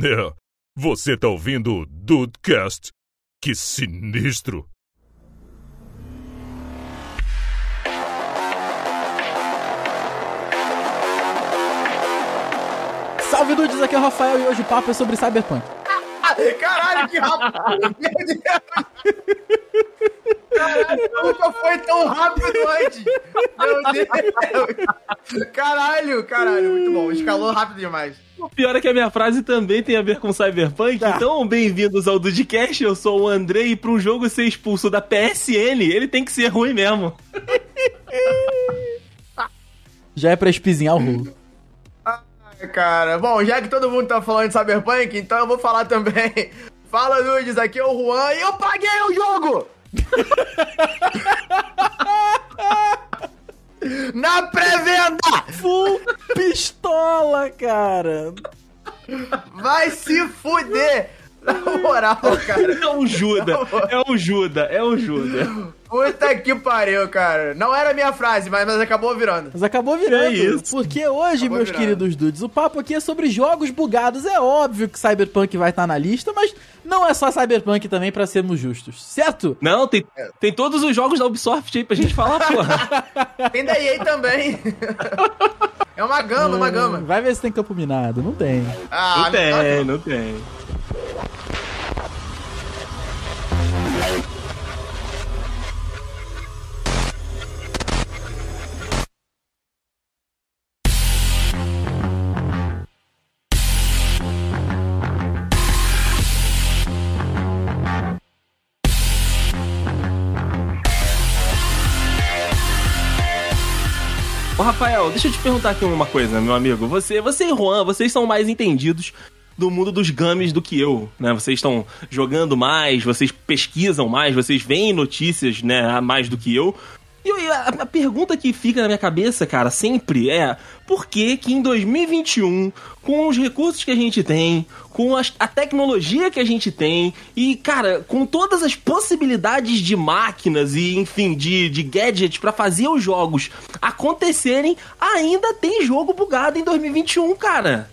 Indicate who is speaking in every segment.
Speaker 1: É, você tá ouvindo o Dudecast? Que sinistro!
Speaker 2: Salve dudes, aqui é o Rafael e hoje o papo é sobre Cyberpunk.
Speaker 3: Caralho, que rápido! Caralho, nunca foi tão rápido antes! Meu Deus! Caralho, caralho, muito bom. Escalou rápido demais.
Speaker 4: O pior é que a minha frase também tem a ver com Cyberpunk.
Speaker 2: Tá.
Speaker 4: Então, bem-vindos ao Dudcast. Eu sou o Andrei e para um jogo ser expulso da PSN, ele tem que ser ruim mesmo.
Speaker 2: Já é pra espizinhar o rolo.
Speaker 3: Ai, Cara, bom, já que todo mundo tá falando de Cyberpunk, então eu vou falar também. Fala, Nudes, aqui é o Juan e eu paguei o jogo! Na pré-venda!
Speaker 2: Full pistola, cara.
Speaker 3: Vai se fuder! Na moral, cara.
Speaker 4: É um Juda, é um Juda, é um Juda.
Speaker 3: Puta que pariu, cara. Não era a minha frase, mas, mas acabou virando.
Speaker 2: Mas acabou virando.
Speaker 4: É isso.
Speaker 2: Porque hoje,
Speaker 3: Acabou
Speaker 2: meus
Speaker 3: virando.
Speaker 2: queridos dudes, o papo aqui é sobre jogos bugados. É óbvio que Cyberpunk vai estar na lista, mas não é só Cyberpunk também, pra sermos justos, certo?
Speaker 4: Não, tem, tem todos os jogos da Ubisoft aí pra gente falar, porra.
Speaker 3: Tem da EA também. É uma gama, uma gama.
Speaker 2: Vai ver se tem campo minado. Não tem.
Speaker 3: Ah,
Speaker 4: Não tem, não tem. Ô, Rafael, deixa eu te perguntar aqui uma coisa, meu amigo. Você, você e Juan, vocês são mais entendidos do mundo dos games do que eu, né? Vocês estão jogando mais, vocês pesquisam mais, vocês veem notícias, né, mais do que eu. E eu- a, a pergunta que fica na minha cabeça, cara, sempre é: por que que em 2021, com os recursos que a gente tem, com as- a tecnologia que a gente tem, e, cara, com todas as possibilidades de máquinas e, enfim, de, de gadgets pra fazer os jogos acontecerem, ainda tem jogo bugado em 2021, cara?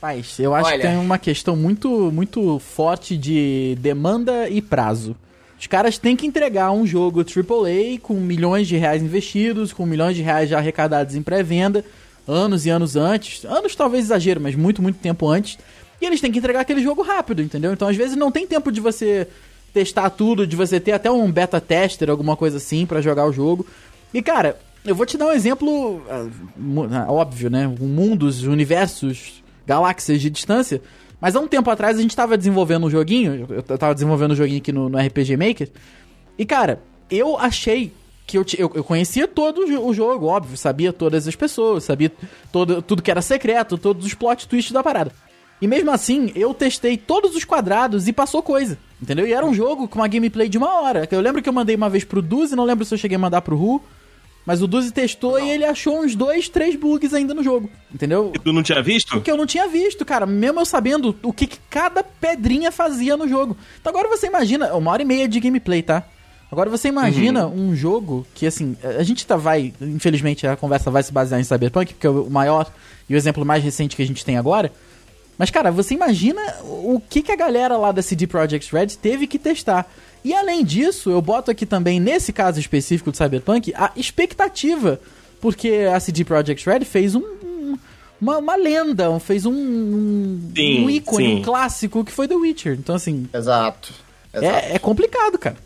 Speaker 2: Paz, eu acho
Speaker 3: Olha.
Speaker 2: que tem uma questão muito, muito forte de demanda e prazo. Os caras têm que entregar um jogo AAA com milhões de reais investidos, com milhões de reais já arrecadados em pré-venda, anos e anos antes. Anos talvez exagero, mas muito, muito tempo antes. E eles têm que entregar aquele jogo rápido, entendeu? Então às vezes não tem tempo de você testar tudo, de você ter até um beta tester, alguma coisa assim, pra jogar o jogo. E cara, eu vou te dar um exemplo ah, ah, óbvio, né? Mundos, universos, galáxias de distância. Mas há um tempo atrás a gente tava desenvolvendo um joguinho, eu tava desenvolvendo um joguinho aqui no, no RPG Maker. E cara, eu achei que eu, eu, eu conhecia todo o jogo, óbvio, sabia todas as pessoas, sabia todo, tudo que era secreto, todos os plot twists da parada. E mesmo assim, eu testei todos os quadrados e passou coisa. Entendeu? E era um jogo com uma gameplay de uma hora. Eu lembro que eu mandei uma vez pro Duzi, não lembro se eu cheguei a mandar pro Ru. Mas o Duzi testou e ele achou uns dois, três bugs ainda no jogo. Entendeu?
Speaker 4: Tu não tinha visto?
Speaker 2: que eu não tinha visto, cara. Mesmo eu sabendo o que, que cada pedrinha fazia no jogo. Então agora você imagina, uma hora e meia de gameplay, tá? Agora você imagina um jogo que, assim, a gente tá, vai, infelizmente a conversa vai se basear em Cyberpunk, porque é o maior e o exemplo mais recente que a gente tem agora. Mas, cara, você imagina o que, que a galera lá da CD Projekt Red teve que testar. E além disso, eu boto aqui também, nesse caso específico do Cyberpunk, a expectativa. Porque a CD Projekt Red fez um, um- uma, uma lenda, fez um, um,
Speaker 4: Sim,
Speaker 2: um ícone,
Speaker 4: sim.
Speaker 2: um clássico que foi The Witcher. Então, assim,
Speaker 3: Exato. Exato.
Speaker 2: é, é complicado, cara.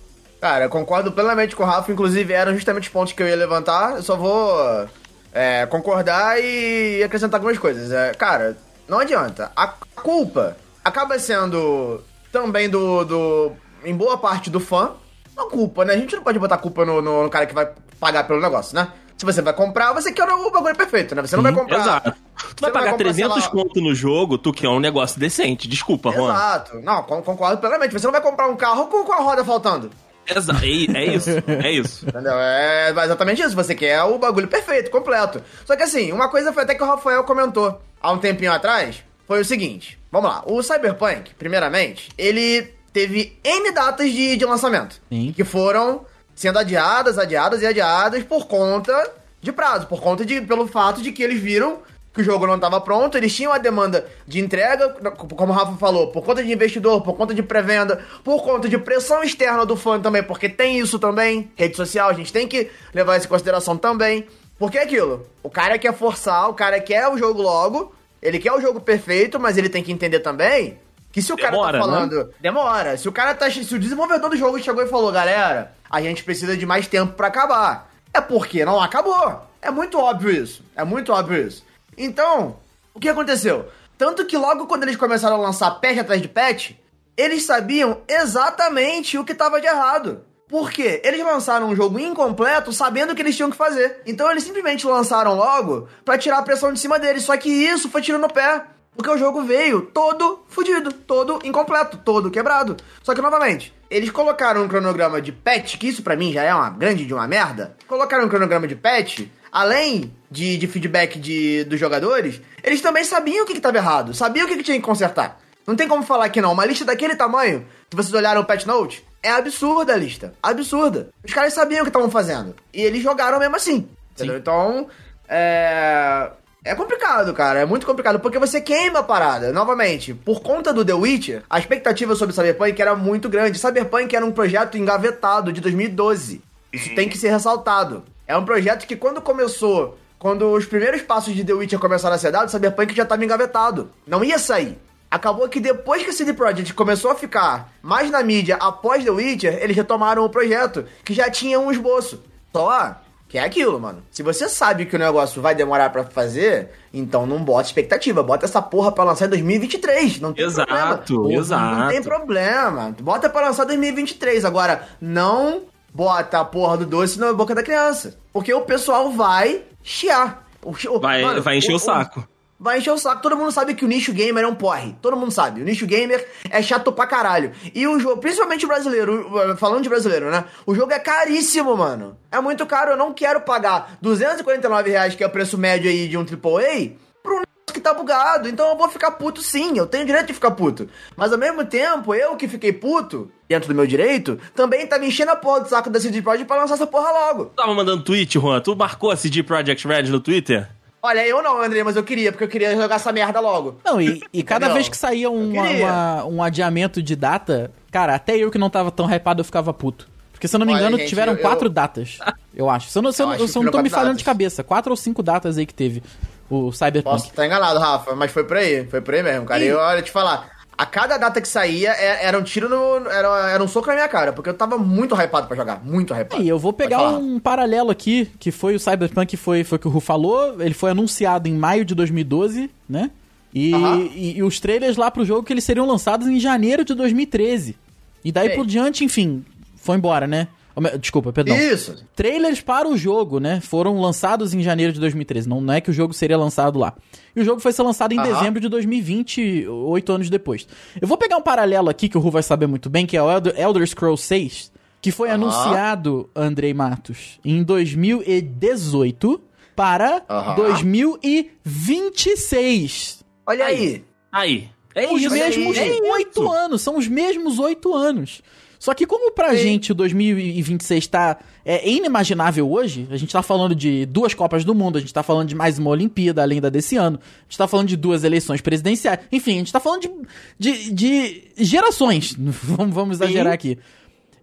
Speaker 3: Cara, eu concordo plenamente com o Rafa, inclusive eram justamente os pontos que eu ia levantar, eu só vou é, concordar e acrescentar algumas coisas. É, cara, não adianta. A culpa acaba sendo também do, do. Em boa parte do fã. Não culpa, né? A gente não pode botar culpa no, no- no cara que vai pagar pelo negócio, né? Se você vai comprar, você quer o bagulho perfeito, né? Você não vai comprar.
Speaker 4: Exato. Tu vai
Speaker 3: não vai
Speaker 4: pagar
Speaker 3: comprar,
Speaker 4: 300
Speaker 3: sei lá,
Speaker 4: conto no jogo, tu quer um negócio decente. Desculpa, Juan.
Speaker 3: Exato. Não, con- concordo plenamente. Você não vai comprar um carro com, com a roda faltando.
Speaker 4: Exato. É, é isso, é isso.
Speaker 3: Entendeu? É exatamente isso. Você quer o bagulho perfeito, completo. Só que assim, uma coisa foi até que o Rafael comentou há um tempinho atrás. Foi o seguinte. Vamos lá. O Cyberpunk, primeiramente, ele teve N datas de, de lançamento.
Speaker 2: Sim.
Speaker 3: Que foram sendo adiadas, adiadas e adiadas por conta de prazo. Por conta de. pelo fato de que eles viram que o jogo não estava pronto, eles tinham a demanda de entrega, como o Rafa falou, por conta de investidor, por conta de pré-venda, por conta de pressão externa do fã também, porque tem isso também, rede social, a gente tem que levar isso em consideração também. Porque é aquilo, o cara quer forçar, o cara quer o jogo logo, ele quer o jogo perfeito, mas ele tem que entender também que se o cara
Speaker 4: Demora,
Speaker 3: tá
Speaker 4: né?
Speaker 3: falando. Demora. Se o cara tá. Se o desenvolvedor do jogo chegou e falou, galera, a gente precisa de mais tempo pra acabar. É porque não acabou. É muito óbvio isso. É muito óbvio isso. Então, o que aconteceu? Tanto que logo quando eles começaram a lançar patch atrás de patch, eles sabiam exatamente o que tava de errado. Por quê? Eles lançaram um jogo incompleto sabendo o que eles tinham que fazer. Então eles simplesmente lançaram logo pra tirar a pressão de cima deles. Só que isso foi tirando o pé. Porque o jogo veio todo fudido, todo incompleto, todo quebrado. Só que, novamente, eles colocaram um cronograma de patch, que isso pra mim já é uma grande de uma merda. Colocaram um cronograma de patch, além de, de feedback de, dos jogadores, eles também sabiam o que, que tava errado, sabiam o que, que tinha que consertar. Não tem como falar que não. Uma lista daquele tamanho, que vocês olharam o patch note, é absurda a lista. Absurda. Os caras sabiam o que estavam fazendo. E eles jogaram mesmo assim. Entendeu? Então, é. É complicado, cara. É muito complicado. Porque você queima a parada. Novamente, por conta do The Witcher, a expectativa sobre Cyberpunk era muito grande. Cyberpunk era um projeto engavetado de 2012. Isso tem que ser ressaltado. É um projeto que quando começou, quando os primeiros passos de The Witcher começaram a ser dados, Cyberpunk já estava engavetado. Não ia sair. Acabou que depois que a CD Projekt começou a ficar mais na mídia após The Witcher, eles retomaram o projeto, que já tinha um esboço. Só que é aquilo, mano. Se você sabe que o negócio vai demorar pra fazer, então não bota expectativa. Bota essa porra pra lançar em 2023. Não tem
Speaker 4: Exato,
Speaker 3: problema.
Speaker 4: exato.
Speaker 3: Não tem problema. Bota pra lançar em 2023. Agora, não bota a porra do doce na boca da criança. Porque o pessoal vai chiar. O o-
Speaker 4: Vai,
Speaker 3: mano,
Speaker 4: vai encher o, saco.
Speaker 3: Vai encher o saco. Todo mundo sabe que o nicho gamer é um porre. Todo mundo sabe. O nicho gamer é chato pra caralho. E o jogo, principalmente o brasileiro, uh, falando de brasileiro, né? O jogo é caríssimo, mano. É muito caro. Eu não quero pagar 249 reais, que é o preço médio aí de um AAA, pro que tá bugado. Então eu vou ficar puto sim. Eu tenho direito de ficar puto. Mas ao mesmo tempo, eu que fiquei puto, dentro do meu direito, também tá me enchendo a porra do saco da CD Projekt pra lançar essa porra logo.
Speaker 4: Tava mandando tweet, Juan? Tu marcou a CD Projekt Red no Twitter?
Speaker 3: Olha, eu não, André, mas eu queria, porque eu queria jogar essa merda logo.
Speaker 2: Não, e, e cada vez que saía um,
Speaker 3: Eu queria.
Speaker 2: uma- um adiamento de data, cara, até eu que não tava tão hypado, eu ficava puto. Porque se eu não me
Speaker 3: Olha,
Speaker 2: engano,
Speaker 3: gente,
Speaker 2: tiveram
Speaker 3: eu-
Speaker 2: quatro datas. Eu acho. Se eu não, se eu,
Speaker 3: Eu
Speaker 2: não- se eu tô me falando de cabeça, quatro ou cinco datas aí que teve o Cyberpunk.
Speaker 3: Posso estar enganado, Rafa, mas foi por aí. Foi por aí mesmo, cara. E eu, olha, te falar, a cada data que saía é- era um tiro no. Era, era um soco na minha cara, porque eu tava muito hypado pra jogar. Muito hypado.
Speaker 2: E eu vou pegar um paralelo aqui, que foi o Cyberpunk, foi, foi o que o Ru falou. Ele foi anunciado em maio de 2012, né? E, e, e os trailers lá pro jogo que eles seriam lançados em janeiro de 2013. E daí
Speaker 3: Ei.
Speaker 2: por diante, enfim, foi embora, né? Me- Desculpa, perdão.
Speaker 3: Isso.
Speaker 2: Trailers para o jogo, né? Foram lançados em janeiro de 2013. Não, não é que o jogo seria lançado lá. E o jogo foi ser lançado em
Speaker 3: Aham.
Speaker 2: dezembro de 2020, oito anos depois. Eu vou pegar um paralelo aqui que o Ru vai saber muito bem, que é o Elder, Elder Scrolls 6, que foi
Speaker 3: Aham.
Speaker 2: anunciado, Andrei Matos, em 2018 para
Speaker 3: Aham.
Speaker 2: 2026.
Speaker 3: Olha aí.
Speaker 4: Aí. É
Speaker 2: os
Speaker 4: isso.
Speaker 2: mesmos
Speaker 3: é
Speaker 2: oito anos, são os mesmos oito anos. Só que como pra
Speaker 3: Sim.
Speaker 2: gente o 2026 tá é inimaginável hoje, a gente tá falando de duas Copas do Mundo, a gente tá falando de mais uma Olimpíada além da desse ano, a gente tá falando de duas eleições presidenciais, enfim, a gente tá falando de, de, de gerações, vamos, vamos exagerar aqui.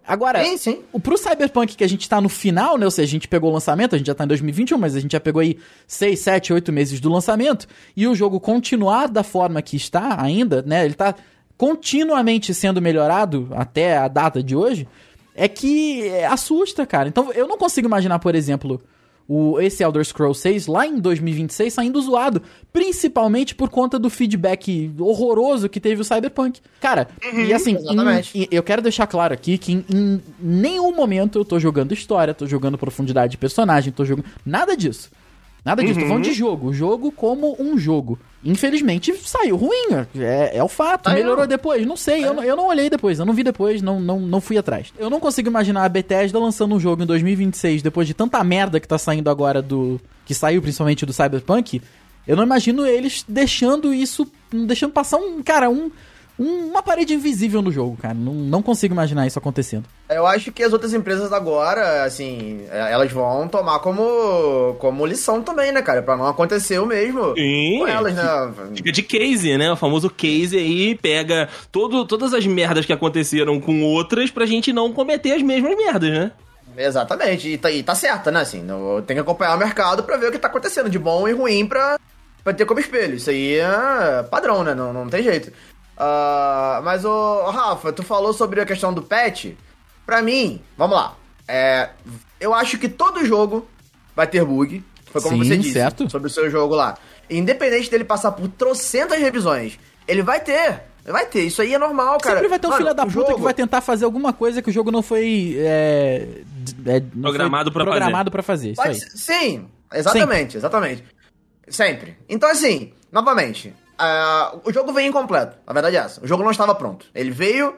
Speaker 2: Agora,
Speaker 3: Sim, sim.
Speaker 2: o pro Cyberpunk que a gente tá no final, né? Ou seja, a gente pegou o lançamento, a gente já tá em 2021, mas a gente já pegou aí 6, 7, 8 meses do lançamento, e o jogo continuar da forma que está ainda, né? Ele tá continuamente sendo melhorado até a data de hoje, é que é, assusta, cara. Então eu não consigo imaginar, por exemplo, o, esse Elder Scrolls 6 lá em 2026 saindo zoado, principalmente por conta do feedback horroroso que teve o Cyberpunk. Cara, e assim, em- eu quero deixar claro aqui que em, em nenhum momento eu tô jogando história, tô jogando profundidade de personagem, tô jogando. Nada disso. Nada disso. Tô falando de jogo. O jogo como um jogo. Infelizmente saiu ruim. É, é o fato.
Speaker 3: Saiu.
Speaker 2: Melhorou depois. Não sei. Eu, não- eu não olhei depois. Eu não vi depois. Não, não, não fui atrás. Eu não consigo imaginar a Bethesda lançando um jogo em 2026 depois de tanta merda que tá saindo agora do. Que saiu principalmente do Cyberpunk. Eu não imagino eles deixando isso. Deixando passar um. Cara, um- uma parede invisível no jogo, cara. Não, não consigo imaginar isso acontecendo.
Speaker 3: Eu acho que as outras empresas agora, assim, é, elas vão tomar como, como lição também, né, cara? Pra não acontecer o mesmo
Speaker 4: Sim.
Speaker 3: com elas, né?
Speaker 4: Fica de case, né? O famoso case aí pega todo, todas as merdas que aconteceram com outras pra gente não cometer as mesmas merdas, né?
Speaker 3: Exatamente. E tá, e tá certa, né? Assim, tem que acompanhar o mercado pra ver o que tá acontecendo de bom e ruim pra, pra ter como espelho. Isso aí é padrão, né? Não, não tem jeito. Ah, mas, ô, Rafa, tu falou sobre a questão do patch. Pra mim, vamos lá. É, eu acho que todo jogo vai ter bug. Foi como
Speaker 2: Sim,
Speaker 3: você disse
Speaker 2: certo.
Speaker 3: sobre o seu jogo lá. Independente dele passar por trocentas revisões, ele vai ter. Ele vai ter. Isso aí é normal, cara.
Speaker 2: Sempre vai ter um
Speaker 3: Mano,
Speaker 2: filho da
Speaker 3: o
Speaker 2: puta que
Speaker 3: jogo-
Speaker 2: vai tentar fazer alguma coisa que o jogo não foi. É, é, não
Speaker 4: Programado
Speaker 2: foi
Speaker 4: pra
Speaker 2: programado pra fazer. Isso
Speaker 3: Pode
Speaker 2: aí.
Speaker 3: Sim, exatamente, exatamente. Sempre. Então, assim, novamente, ah, o jogo veio incompleto. A verdade é essa. O jogo não estava pronto. Ele veio,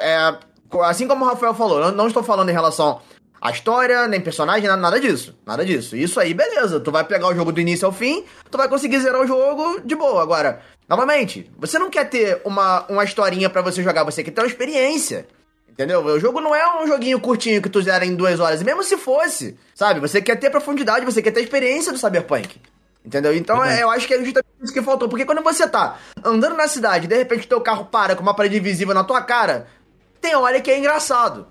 Speaker 3: é, co- assim como o Rafael falou, eu não estou falando em relação à história, nem personagem, nada, nada disso. Nada disso. Isso aí, beleza. Tu vai pegar o jogo do início ao fim, tu vai conseguir zerar o jogo de boa. Agora, novamente, você não quer ter uma, uma historinha pra você jogar, você quer ter uma experiência. Entendeu? O jogo não é um joguinho curtinho que tu zera em duas horas. E mesmo se fosse, sabe? Você quer ter profundidade, você quer ter experiência do Cyberpunk. Entendeu? Então é, eu acho que é justamente isso que faltou. Porque quando você tá andando na cidade, de repente teu carro para com uma parede invisível na tua cara, tem hora que é engraçado.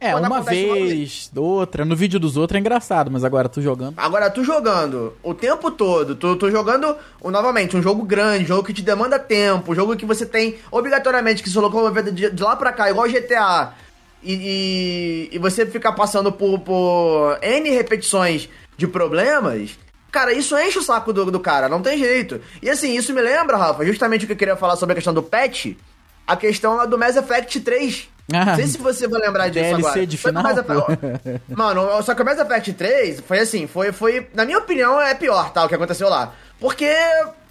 Speaker 2: É,
Speaker 3: Quando
Speaker 2: uma
Speaker 3: acontece uma
Speaker 2: vez, outra. No vídeo dos outros é engraçado, mas agora tu jogando.
Speaker 3: Agora, tu jogando o tempo todo, tu, tu jogando, novamente, um jogo grande, um jogo que te demanda tempo, um jogo que você tem obrigatoriamente que se locomover de, de lá pra cá, igual GTA, e, e, e você ficar passando por, por N repetições de problemas, cara, isso enche o saco do, do cara, não tem jeito. E assim, isso me lembra, Rafa, justamente o que eu queria falar sobre a questão do patch, a questão lá do Mass Effect 3.
Speaker 2: Ah,
Speaker 3: não sei se você vai lembrar disso
Speaker 2: DLC
Speaker 3: agora.
Speaker 2: de final,
Speaker 3: Mass Effect- Mano, só que o Mass Effect 3 foi assim, foi, foi, na minha opinião, é pior, tá, o que aconteceu lá. Porque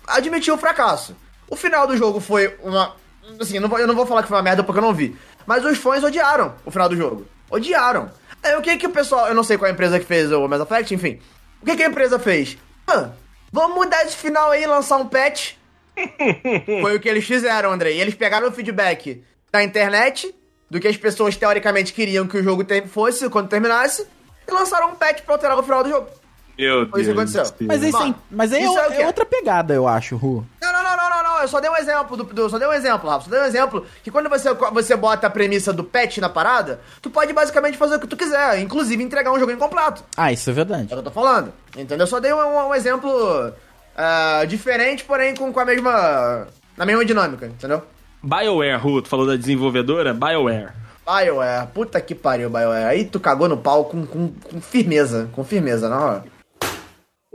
Speaker 3: admitiu o fracasso. O final do jogo foi uma, assim, eu não vou, eu não vou falar que foi uma merda porque eu não vi, mas os fãs odiaram o final do jogo. Odiaram. Aí o que que o pessoal, eu não sei qual é a empresa que fez o Mass Effect, enfim. O que que a empresa fez? Ah, vamos mudar esse final aí e lançar um patch. Foi o que eles fizeram, Andrei. Eles pegaram o feedback da internet, do que as pessoas teoricamente queriam que o jogo fosse quando terminasse, e lançaram um patch pra alterar o final do jogo.
Speaker 4: Meu
Speaker 3: Foi isso que aconteceu.
Speaker 2: Mas aí,
Speaker 3: Mano,
Speaker 2: sim, mas aí é,
Speaker 3: isso é
Speaker 2: é outra pegada, eu acho, Ru.
Speaker 3: Não, não, não, não, não, não. Eu só dei um exemplo do, do- só dei um exemplo, Rafa. Só dei um exemplo que quando você, você bota a premissa do patch na parada, tu pode basicamente fazer o que tu quiser, inclusive entregar um jogo incompleto.
Speaker 2: Ah, isso é verdade.
Speaker 3: É o que eu tô falando. Entendeu? Eu só dei um, um- um exemplo ah, diferente, porém com, com a mesma. na mesma dinâmica, entendeu?
Speaker 4: BioWare, Ru, tu falou da desenvolvedora? BioWare.
Speaker 3: BioWare, puta que pariu, BioWare. Aí tu cagou no pau com, com, com firmeza, com firmeza, não?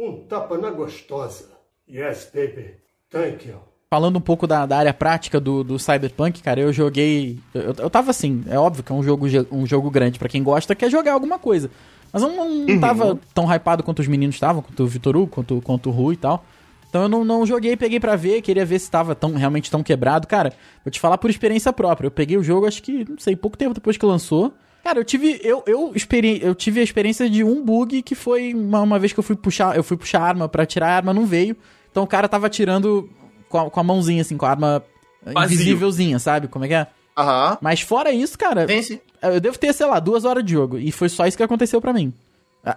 Speaker 5: Um tapa na gostosa. Yes, baby. Thank you.
Speaker 2: Falando um pouco da, da área prática do, do Cyberpunk, cara, eu joguei. Eu, eu tava assim, é óbvio que é um jogo, um jogo grande pra quem gosta, quer jogar alguma coisa. Mas eu não, não tava tão hypado quanto os meninos estavam, quanto o Vitor Hugo, quanto, quanto o Rui e tal. Então eu não, não joguei, peguei pra ver, queria ver se tava tão, realmente tão quebrado. Cara, vou te falar por experiência própria. Eu peguei o jogo, acho que, não sei, pouco tempo depois que lançou. Cara, eu tive. Eu, eu, experi eu tive a experiência de um bug que foi uma, uma vez que eu fui puxar. Eu fui puxar a arma pra tirar a arma, não veio. Então o cara tava atirando com a, com a mãozinha, assim, com a arma
Speaker 4: Vazio.
Speaker 2: invisívelzinha, sabe? Como é que é?
Speaker 3: Aham.
Speaker 2: Mas fora isso, cara,
Speaker 3: Vence.
Speaker 2: eu devo ter, sei lá, duas horas de jogo. E foi só isso que aconteceu pra mim.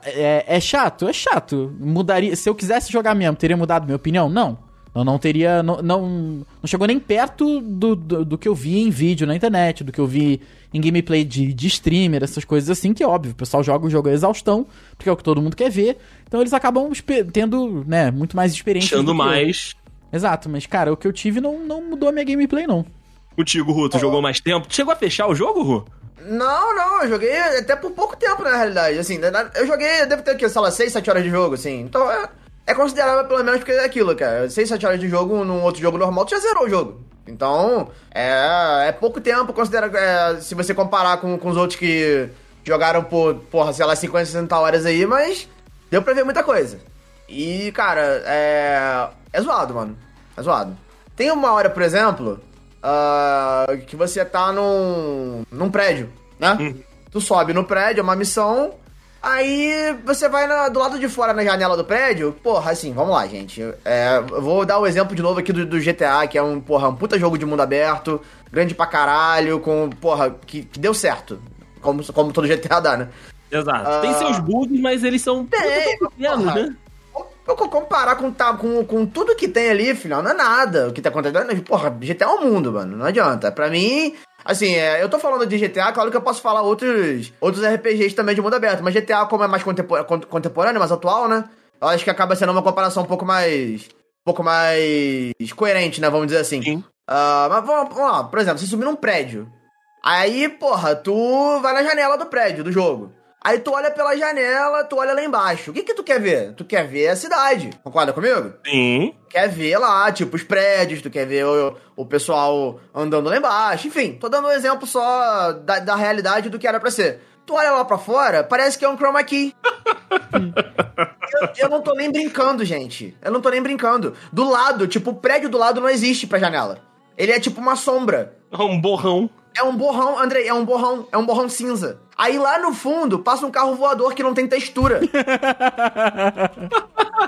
Speaker 2: É, é chato? É chato. Mudaria. Se eu quisesse jogar mesmo, teria mudado minha opinião? Não. Eu não teria. Não, não, não chegou nem perto do, do, do que eu vi em vídeo na internet, do que eu vi em gameplay de, de streamer, essas coisas assim, que óbvio, o pessoal joga o jogo a exaustão, porque é o que todo mundo quer ver. Então eles acabam tendo, né, muito mais experiência.
Speaker 4: Achando
Speaker 2: do que eu.
Speaker 4: mais.
Speaker 2: Exato, mas, cara, o que eu tive não, não mudou a minha gameplay, não.
Speaker 4: Contigo, Ru, tu jogou mais tempo? Tu chegou a fechar o jogo, Ru?
Speaker 3: Não, não, eu joguei até por pouco tempo, na realidade. Assim, eu joguei, eu devo ter aqui, sei lá, 6, 7 horas de jogo, assim. Então é, é considerável pelo menos porque é aquilo, cara. 6, 7 horas de jogo num outro jogo normal, tu já zerou o jogo. Então, é, é pouco tempo, considera, é, se você comparar com, com os outros que jogaram por, porra, sei lá, 50, 60 horas aí, mas deu pra ver muita coisa. E, cara, é. É zoado, mano. É zoado. Tem uma hora, por exemplo, ah, que você tá num, num prédio, né? Tu sobe no prédio, é uma missão, Aí você vai na- do lado de fora na janela do prédio, porra, assim, vamos lá, gente. É, eu vou dar o exemplo de novo aqui do, do GTA, que é um, porra, um puta jogo de mundo aberto, grande pra caralho, com, porra, que, que deu certo. Como, como todo GTA dá, né?
Speaker 4: Exato. Tem seus bugs, mas eles são
Speaker 3: Tem,
Speaker 4: pequenos, né?
Speaker 3: Eu co- comparar com, tá, com, com tudo que tem ali, filhão, não é nada. O que tá acontecendo, porra, GTA é um mundo, mano. Não adianta. Pra mim, assim, é, eu tô falando de GTA, claro que eu posso falar outros, outros RPGs também de mundo aberto, mas GTA, como é mais contempor- con- contemporâneo, mais atual, né? Eu acho que acaba sendo uma comparação um pouco mais. um pouco mais coerente, né? Vamos dizer assim.
Speaker 4: Sim.
Speaker 3: Ah, mas vamos, vamos lá, por exemplo, você subir num prédio. Aí, porra, tu vai na janela do prédio, do jogo. Aí tu olha pela janela, tu olha lá embaixo. O que que tu quer ver? Tu quer ver a cidade. Concorda comigo?
Speaker 4: Sim.
Speaker 3: Quer ver lá, tipo, os prédios, tu quer ver o, o pessoal andando lá embaixo. Enfim, tô dando um exemplo só da, da realidade do que era pra ser. Tu olha lá pra fora, parece que é um chroma key. eu, eu não tô nem brincando, gente. Eu não tô nem brincando. Do lado, tipo, o prédio do lado não existe pra janela. Ele é tipo uma sombra.
Speaker 4: É um borrão.
Speaker 3: É um borrão, Andrei, é um borrão, é um borrão cinza. Aí lá no fundo passa um carro voador que não tem textura.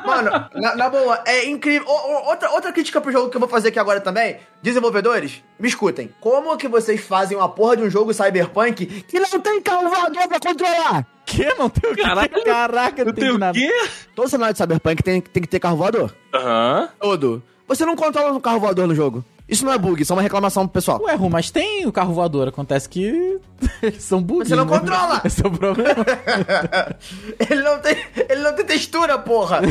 Speaker 3: Mano, na, na boa, é incrível. Ô, outra, outra crítica pro jogo que eu vou fazer aqui agora também. Desenvolvedores, me escutem. Como que vocês fazem uma porra de um jogo cyberpunk que não tem carro voador pra controlar?
Speaker 2: Que? Não tem o que?
Speaker 4: Caralho.
Speaker 2: Caraca, não tem
Speaker 4: o
Speaker 2: nada.
Speaker 4: quê?
Speaker 3: Todo cenário de cyberpunk tem, tem que ter carro voador.
Speaker 4: Aham.
Speaker 3: Todo. Você não controla um carro voador no jogo. Isso não é bug, isso é uma reclamação pro pessoal.
Speaker 2: Ué, Ru, mas tem o carro voador. Acontece que eles são bugs.
Speaker 3: Você não
Speaker 2: né?
Speaker 3: controla.
Speaker 2: Esse é o problema.
Speaker 3: ele, não tem, ele não tem textura, porra!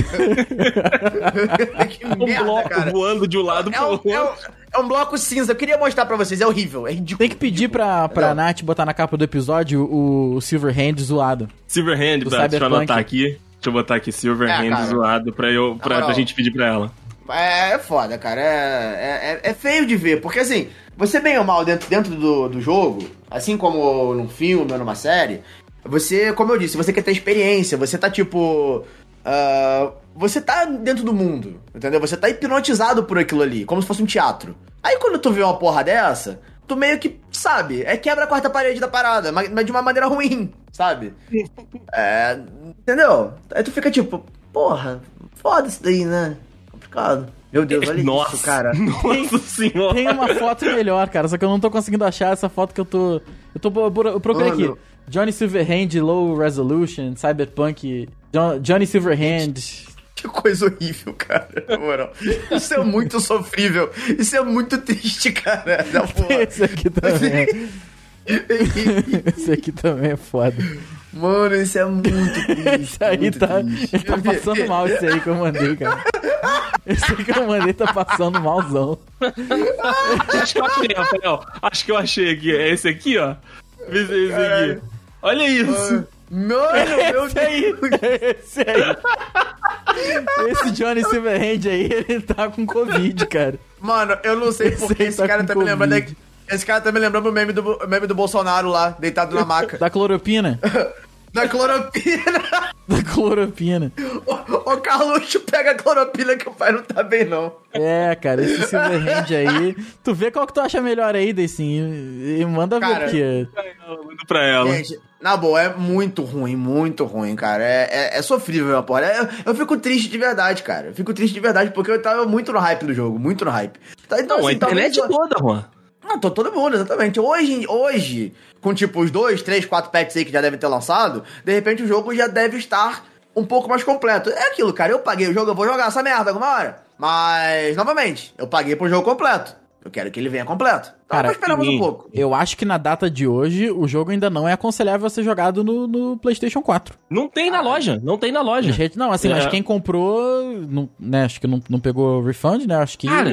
Speaker 3: que
Speaker 4: Um
Speaker 3: merda,
Speaker 4: bloco
Speaker 3: cara.
Speaker 4: voando de um lado
Speaker 3: É
Speaker 4: pro
Speaker 3: um,
Speaker 4: outro.
Speaker 3: é, um, é um bloco cinza. Eu queria mostrar pra vocês. É horrível. É ridículo.
Speaker 2: Tem que pedir pra, pra
Speaker 3: Não.
Speaker 2: Nath botar na capa do episódio o, o Silverhand zoado.
Speaker 4: Silverhand,
Speaker 2: Do
Speaker 4: tá, deixa eu anotar aqui. Deixa eu botar aqui Silverhand
Speaker 3: É, cara.
Speaker 4: zoado pra, eu, pra, pra gente pedir pra ela.
Speaker 3: É, é foda, cara. É, é, é feio de ver. Porque assim, você bem ou mal dentro, dentro do, do jogo, assim como num filme ou numa série, você, como eu disse, você quer ter experiência. Você tá tipo. ah, você tá dentro do mundo, entendeu? Você tá hipnotizado por aquilo ali, como se fosse um teatro. Aí quando tu vê uma porra dessa, tu meio que, sabe, é quebra a quarta parede da parada, mas mas de uma maneira ruim, sabe? É. Entendeu? Aí tu fica tipo, porra, foda isso daí, né? Complicado. Meu Deus, olha
Speaker 4: Nossa,
Speaker 3: isso, cara.
Speaker 4: Nossa senhora.
Speaker 2: Tem uma foto melhor, cara, só que eu não tô conseguindo achar essa foto que eu tô. Eu tô eu procurei aqui. Johnny Silverhand, Low Resolution, Cyberpunk, Jo- Johnny Silverhand.
Speaker 3: Que coisa horrível, cara. Na moral. Isso é muito sofrível. Isso é muito triste, cara.
Speaker 2: Esse aqui também. Esse aqui também é foda.
Speaker 3: Mano, isso é muito triste.
Speaker 2: Esse aí
Speaker 3: muito
Speaker 2: tá,
Speaker 3: triste.
Speaker 2: ele tá passando mal, esse aí que eu mandei, cara. Esse aí que eu mandei tá passando malzão.
Speaker 4: Acho que eu achei, Rafael. Acho que eu achei aqui. É esse aqui, ó. Vê se é esse aqui. Olha isso.
Speaker 3: Mano, meu
Speaker 2: Esse aí,
Speaker 3: Deus.
Speaker 2: esse aí. Esse Johnny Silverhand aí, ele tá com Covid, cara.
Speaker 3: Mano, eu não sei
Speaker 2: Esse
Speaker 3: porque
Speaker 2: aí
Speaker 3: esse
Speaker 2: tá
Speaker 3: cara tá me lembrando.
Speaker 2: Covid.
Speaker 3: Esse cara tá me lembrando o meme do, o meme do Bolsonaro lá, deitado na maca.
Speaker 2: Da cloropina.
Speaker 3: Na cloropina.
Speaker 2: Da cloropina.
Speaker 3: O, o Carluxo pega a cloropina que o pai não tá bem, não.
Speaker 2: É, cara, esse Silverhand aí. Tu vê qual que tu acha melhor aí, Deicin? E, e manda ver,
Speaker 3: Cara,
Speaker 2: porque.
Speaker 4: Manda pra ela.
Speaker 3: Gente, na boa, é muito ruim, muito ruim, cara. É, é, é sofrível a porra. É- eu fico triste de verdade, cara. Eu fico triste de verdade porque eu tava muito no hype do jogo, muito no hype. Tá, Então,
Speaker 4: Não, a
Speaker 3: assim, talvez
Speaker 4: internet
Speaker 3: eu-
Speaker 4: toda, Juan.
Speaker 3: Ah, tô todo mundo, exatamente. Hoje, hoje, com tipo os dois, três, quatro packs aí que já devem ter lançado, de repente o jogo já deve estar um pouco mais completo. É aquilo, cara. Eu paguei o jogo, eu vou jogar essa merda alguma hora. Mas, novamente, eu paguei pro jogo completo. Eu quero que ele venha completo. Então,
Speaker 2: Cara,
Speaker 4: sim.
Speaker 3: um pouco.
Speaker 2: Eu acho que na data de hoje, o jogo ainda não é aconselhável a ser jogado no, no PlayStation 4.
Speaker 4: Não tem na loja. Não tem na loja.
Speaker 2: Gente, Não, assim,
Speaker 4: É.
Speaker 2: mas quem comprou, não, né, acho que não, não pegou refund, né? Acho que.
Speaker 4: Cara,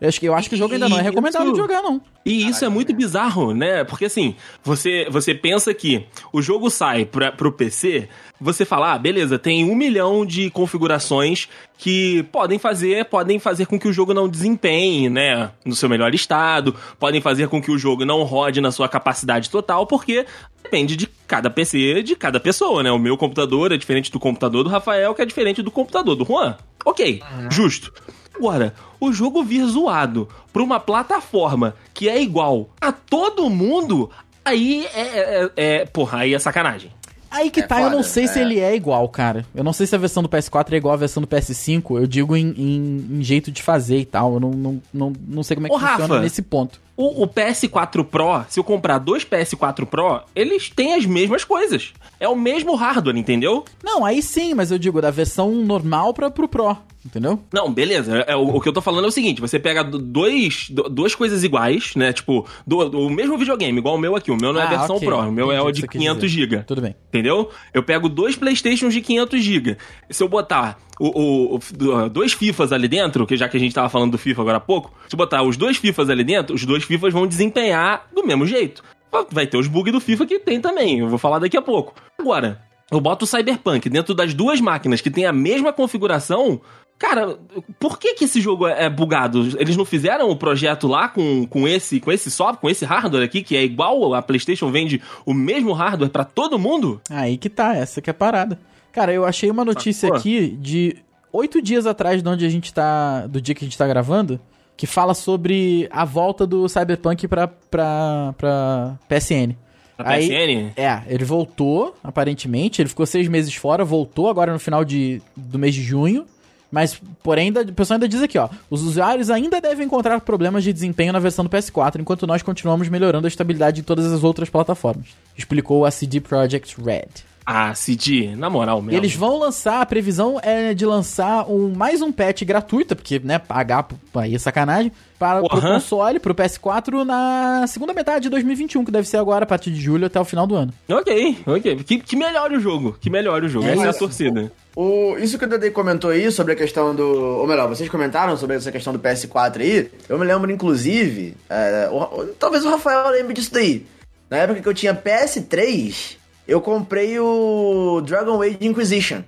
Speaker 2: eu acho que, eu acho que o jogo ainda não é
Speaker 4: isso-
Speaker 2: recomendado de jogar, não.
Speaker 4: E isso é muito bizarro, né? Porque assim, você, você pensa que o jogo sai pra, pro PC, você fala, ah, beleza, tem um milhão de configurações que podem fazer, podem fazer com que o jogo não desempenhe, né, no seu melhor estado, podem fazer com que o jogo não rode na sua capacidade total, porque depende de cada PC, de cada pessoa, né? O meu computador é diferente do computador do Rafael, que é diferente do computador do Juan. Ok, justo. Agora, o jogo vir zoado pra uma plataforma que é igual a todo mundo, aí é, é, é- Porra, aí é sacanagem.
Speaker 2: Aí que
Speaker 3: É
Speaker 2: tá, eu não
Speaker 3: foda,
Speaker 2: sei se
Speaker 3: é.
Speaker 2: ele é igual, cara. Eu não sei se a versão do PS4 é igual à versão do PS5. Eu digo em, em- em jeito de fazer e tal. Eu não, não, não, não sei como é que
Speaker 4: Ô,
Speaker 2: funciona
Speaker 4: Rafa.
Speaker 2: nesse ponto.
Speaker 4: O, o PS4 Pro, se eu comprar dois PS4 Pro, eles têm as mesmas coisas. É o mesmo hardware, entendeu?
Speaker 2: Não, aí sim, mas eu digo da versão normal pra, pro Pro, entendeu?
Speaker 4: Não, beleza. É, o, o que eu tô falando é o seguinte: você pega do- dois, do- duas coisas iguais, né? Tipo, do, do mesmo videogame, igual o meu aqui. O meu não é a
Speaker 2: Ah,
Speaker 4: versão
Speaker 2: ok.
Speaker 4: Pro, o meu é
Speaker 2: Entendi
Speaker 4: o
Speaker 2: o
Speaker 4: de
Speaker 2: você quis
Speaker 4: 500
Speaker 2: dizer.
Speaker 4: GB.
Speaker 2: Tudo bem.
Speaker 4: Entendeu? Eu pego dois Playstations de 500 GB. Se eu botar o, o- o- do- dois FIFAs ali dentro, que já que a gente tava falando do FIFA agora há pouco, se botar os dois FIFAs ali dentro, os dois FIFAs vão desempenhar do mesmo jeito. Vai ter os bugs do FIFA que tem também, eu vou falar daqui a pouco. Agora, eu boto o Cyberpunk dentro das duas máquinas que tem a mesma configuração. Cara, por que que esse jogo é é bugado? Eles não fizeram o projeto lá com, com esse com esse software, com esse hardware aqui, que é igual a PlayStation vende o mesmo hardware pra todo mundo?
Speaker 2: Aí que tá, essa que é a parada. Cara, eu achei uma notícia
Speaker 4: Sacou?
Speaker 2: aqui de oito dias atrás de onde a gente tá. Do dia que a gente tá gravando, que fala sobre a volta do Cyberpunk pra, pra, pra PSN.
Speaker 4: Pra
Speaker 2: Aí-
Speaker 4: PSN?
Speaker 2: É, ele voltou, aparentemente. Ele ficou seis meses fora, voltou agora no final de, do mês de junho. Mas, porém, ainda, o pessoal ainda diz aqui, ó. Os usuários ainda devem encontrar problemas de desempenho na versão do PS4, enquanto nós continuamos melhorando a estabilidade em todas as outras plataformas. Explicou a CD Projekt Red.
Speaker 4: Ah, CD, na moral mesmo.
Speaker 2: Eles vão lançar, a previsão é de lançar um, mais um patch gratuito, porque, né, pagar aí é sacanagem, para o
Speaker 4: Aham.
Speaker 2: console, pro PS4, na segunda metade de 2021, que deve ser agora, a partir de julho até o final do ano.
Speaker 4: Ok, ok. Que, que melhore o jogo. Que melhore o jogo.
Speaker 2: É
Speaker 4: Essa é a torcida.
Speaker 3: O, isso que o Dede comentou aí sobre a questão do. Ou melhor, vocês comentaram sobre essa questão do PS4 aí. Eu me lembro, inclusive. é, o- o- talvez o Rafael lembre disso daí. Na época que eu tinha PS3, eu comprei o Dragon Age Inquisition.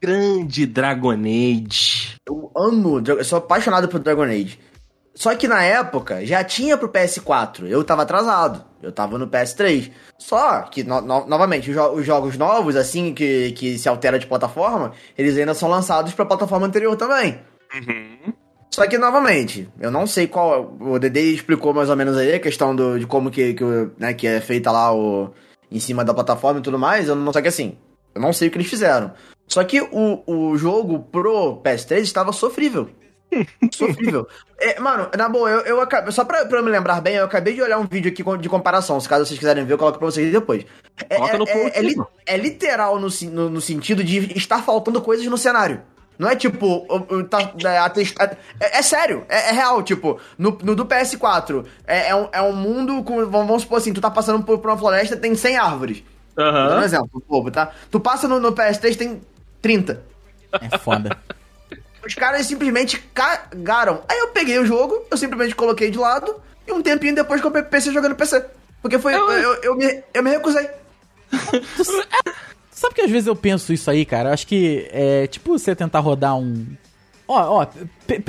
Speaker 4: Grande Dragon Age.
Speaker 3: Eu amo, eu sou apaixonado por Dragon Age. Só que na época já tinha pro PS4, eu tava atrasado, eu tava no PS3. Só que, no- no- novamente, os, jo- os jogos novos, assim, que, que se altera de plataforma, eles ainda são lançados pra plataforma anterior também. Só que, novamente, eu não sei qual. O Dede explicou mais ou menos aí a questão do, de como que, que, né, que é feita lá o. em cima da plataforma e tudo mais. Eu não, só que assim, eu não sei o que eles fizeram. Só que o, o jogo pro PS3 estava sofrível. Sofrível. É, mano, na boa, eu, eu acabei. Só pra, pra eu me lembrar bem, eu acabei de olhar um vídeo aqui de comparação. Se caso vocês quiserem ver, eu coloco pra vocês depois. É,
Speaker 4: Coloca
Speaker 3: é-
Speaker 4: no
Speaker 3: é- é li- é literal no, no, no sentido de estar faltando coisas no cenário. Não é tipo, tá, é, é, é sério, é, é real, tipo, no, no do PS4, é, é, um, é um mundo com, vamos vamos supor assim, tu tá passando por, por uma floresta, tem 100 árvores. Dando um exemplo, bobo, tá? Tu passa no, no PS3, tem 30.
Speaker 2: É foda.
Speaker 3: Os caras simplesmente cagaram. Aí eu peguei o jogo, eu simplesmente coloquei de lado, e um tempinho depois comprei PC jogando PC. Porque foi. Eu, eu, eu me, eu me recusei.
Speaker 2: Sabe que às vezes eu penso isso aí, cara? Eu acho que é tipo você tentar rodar um. Ó, ó,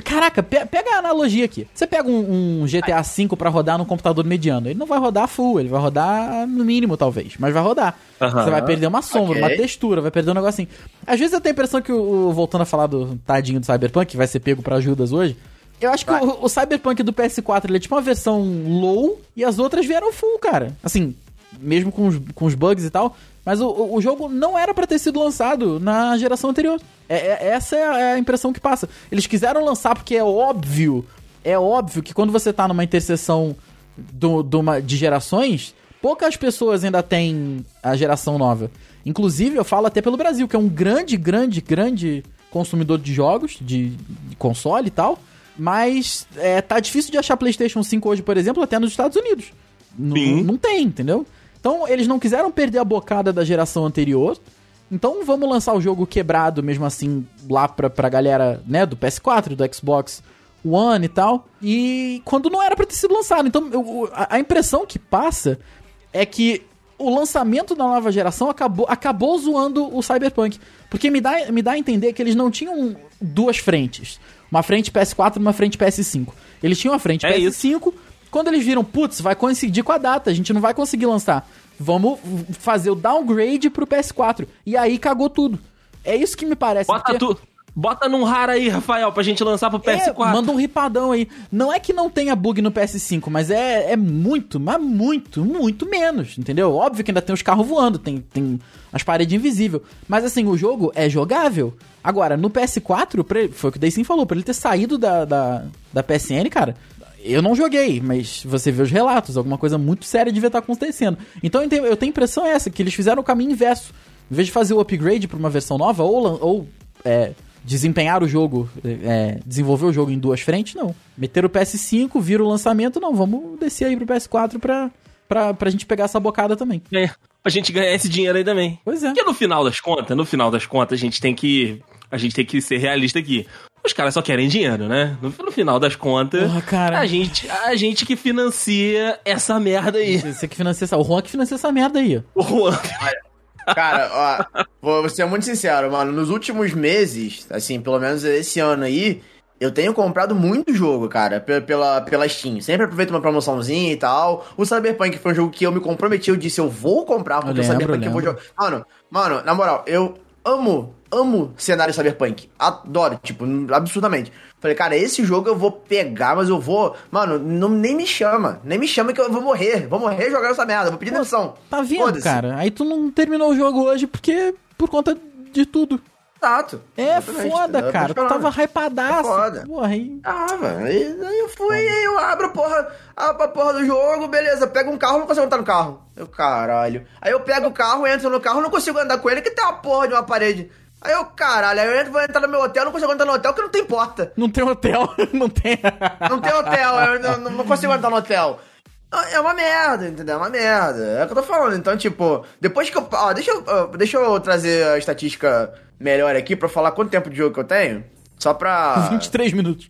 Speaker 2: caraca, pe- pega a analogia aqui. Você pega um, um GTA V pra rodar num computador mediano. Ele não vai rodar full, ele vai rodar no mínimo, talvez. Mas vai rodar.
Speaker 4: Aham.
Speaker 2: Você vai perder uma sombra,
Speaker 3: Ok.
Speaker 2: uma textura, vai perder um negocinho. Às vezes eu tenho a impressão que, o, voltando a falar do tadinho do Cyberpunk, que vai ser pego pra ajudas hoje. Eu acho que o, o Cyberpunk do PS4 ele é tipo uma versão low e as outras vieram full, cara. Assim, mesmo com os, com os bugs e tal. Mas o, o, jogo não era pra ter sido lançado na geração anterior. É, é- essa é a, é a impressão que passa. Eles quiseram lançar porque é óbvio, é óbvio que quando você tá numa interseção do, de, uma- de gerações, poucas pessoas ainda têm a geração nova. Inclusive, eu falo até pelo Brasil, que é um grande, grande, grande consumidor de jogos, de, de console e tal. Mas é, tá difícil de achar PlayStation 5 hoje, por exemplo, até nos Estados Unidos. N-
Speaker 4: Sim.
Speaker 2: Não tem, entendeu? Então, eles não quiseram perder a bocada da geração anterior. Então, vamos lançar o jogo quebrado mesmo assim lá pra, pra galera, né, do PS4, do Xbox One e tal. E quando não era pra ter sido lançado. Então, eu- a, impressão que passa é que o lançamento da nova geração acabou, acabou zoando o Cyberpunk. Porque me dá, me dá a entender que eles não tinham duas frentes. Uma frente PS4 e uma frente PS5. Eles tinham a frente
Speaker 4: É
Speaker 2: PS5. Quando eles viram, putz, vai coincidir com a data, a gente não vai conseguir lançar. Vamos fazer o downgrade pro PS4. E aí cagou tudo. É isso que me parece.
Speaker 4: Bota,
Speaker 2: porque-
Speaker 4: tu, Bota num raro aí, Rafael, pra gente lançar pro
Speaker 2: É,
Speaker 4: PS4.
Speaker 2: manda um ripadão aí. Não é que não tenha bug no PS5, mas é, é muito, mas muito, muito menos, entendeu? Óbvio que ainda tem os carros voando, tem, tem as paredes invisíveis. Mas assim, o jogo é jogável. Agora, no PS4, pra ele- foi o que o Daysim falou, pra ele ter saído da, da, da PSN, cara, eu não joguei, mas você vê os relatos, alguma coisa muito séria devia estar acontecendo. Então eu tenho, eu tenho a impressão essa, que eles fizeram o caminho inverso. Em vez de fazer o upgrade pra uma versão nova, ou, ou é, desempenhar o jogo, é, desenvolver o jogo em duas frentes, não. Meter o PS5, vira o lançamento, não. Vamos descer aí pro PS4 pra, pra, pra gente pegar essa bocada também.
Speaker 4: É, a gente ganhar esse dinheiro aí também.
Speaker 2: Pois é.
Speaker 4: Porque no final das contas, no final das contas, a gente tem que. A gente tem que ser realista aqui. Os caras só querem dinheiro, né? No, no final das contas,
Speaker 2: Porra, cara.
Speaker 4: a gente, a gente que financia essa merda aí.
Speaker 2: Você que financia essa. O Juan que financia essa merda aí.
Speaker 4: O Juan.
Speaker 3: Cara, ó, vou ser muito sincero, mano. Nos últimos meses, assim, pelo menos esse ano aí, eu tenho comprado muito jogo, cara, pe- pela, pela Steam. Sempre aproveito uma promoçãozinha e tal. O Cyberpunk foi um jogo que eu me comprometi, eu disse, eu vou comprar, porque
Speaker 2: Eu
Speaker 3: o
Speaker 2: lembro,
Speaker 3: Cyberpunk eu vou
Speaker 2: lembro.
Speaker 3: jogar. Mano, mano, na moral, eu amo, amo cenário Cyberpunk. Adoro, tipo, absurdamente. Falei, cara, esse jogo eu vou pegar, mas eu vou. Mano, não, nem me chama. Nem me chama que eu vou morrer. Vou morrer jogando essa merda. Vou pedir demissão.
Speaker 2: Tá vendo, cara? Aí tu não terminou o jogo hoje porque. por conta de tudo.
Speaker 3: Exato.
Speaker 2: É
Speaker 3: Exatamente,
Speaker 2: foda,
Speaker 3: entendeu?
Speaker 2: cara. Tu tava hypadaço.
Speaker 3: É foda.
Speaker 2: Porra, aí.
Speaker 3: Tava. Aí, aí eu fui, aí eu abro a porra, a, a porra do jogo, beleza. Pego um carro, não consigo entrar no carro. Eu, caralho. Aí eu pego o carro, entro no carro, não consigo andar com ele, que tem uma porra de uma parede. Aí eu, caralho, aí eu vou entrar no meu hotel, não consigo entrar no hotel, que não tem porta.
Speaker 2: Não tem hotel, não tem.
Speaker 3: Não tem hotel, eu não, não consigo entrar no hotel. É uma merda, entendeu? É uma merda. É o que eu tô falando. Então, tipo, depois que eu. Ó, deixa eu, deixa eu trazer a estatística melhor aqui pra falar quanto tempo de jogo que eu tenho. Só pra.
Speaker 2: 23 minutos.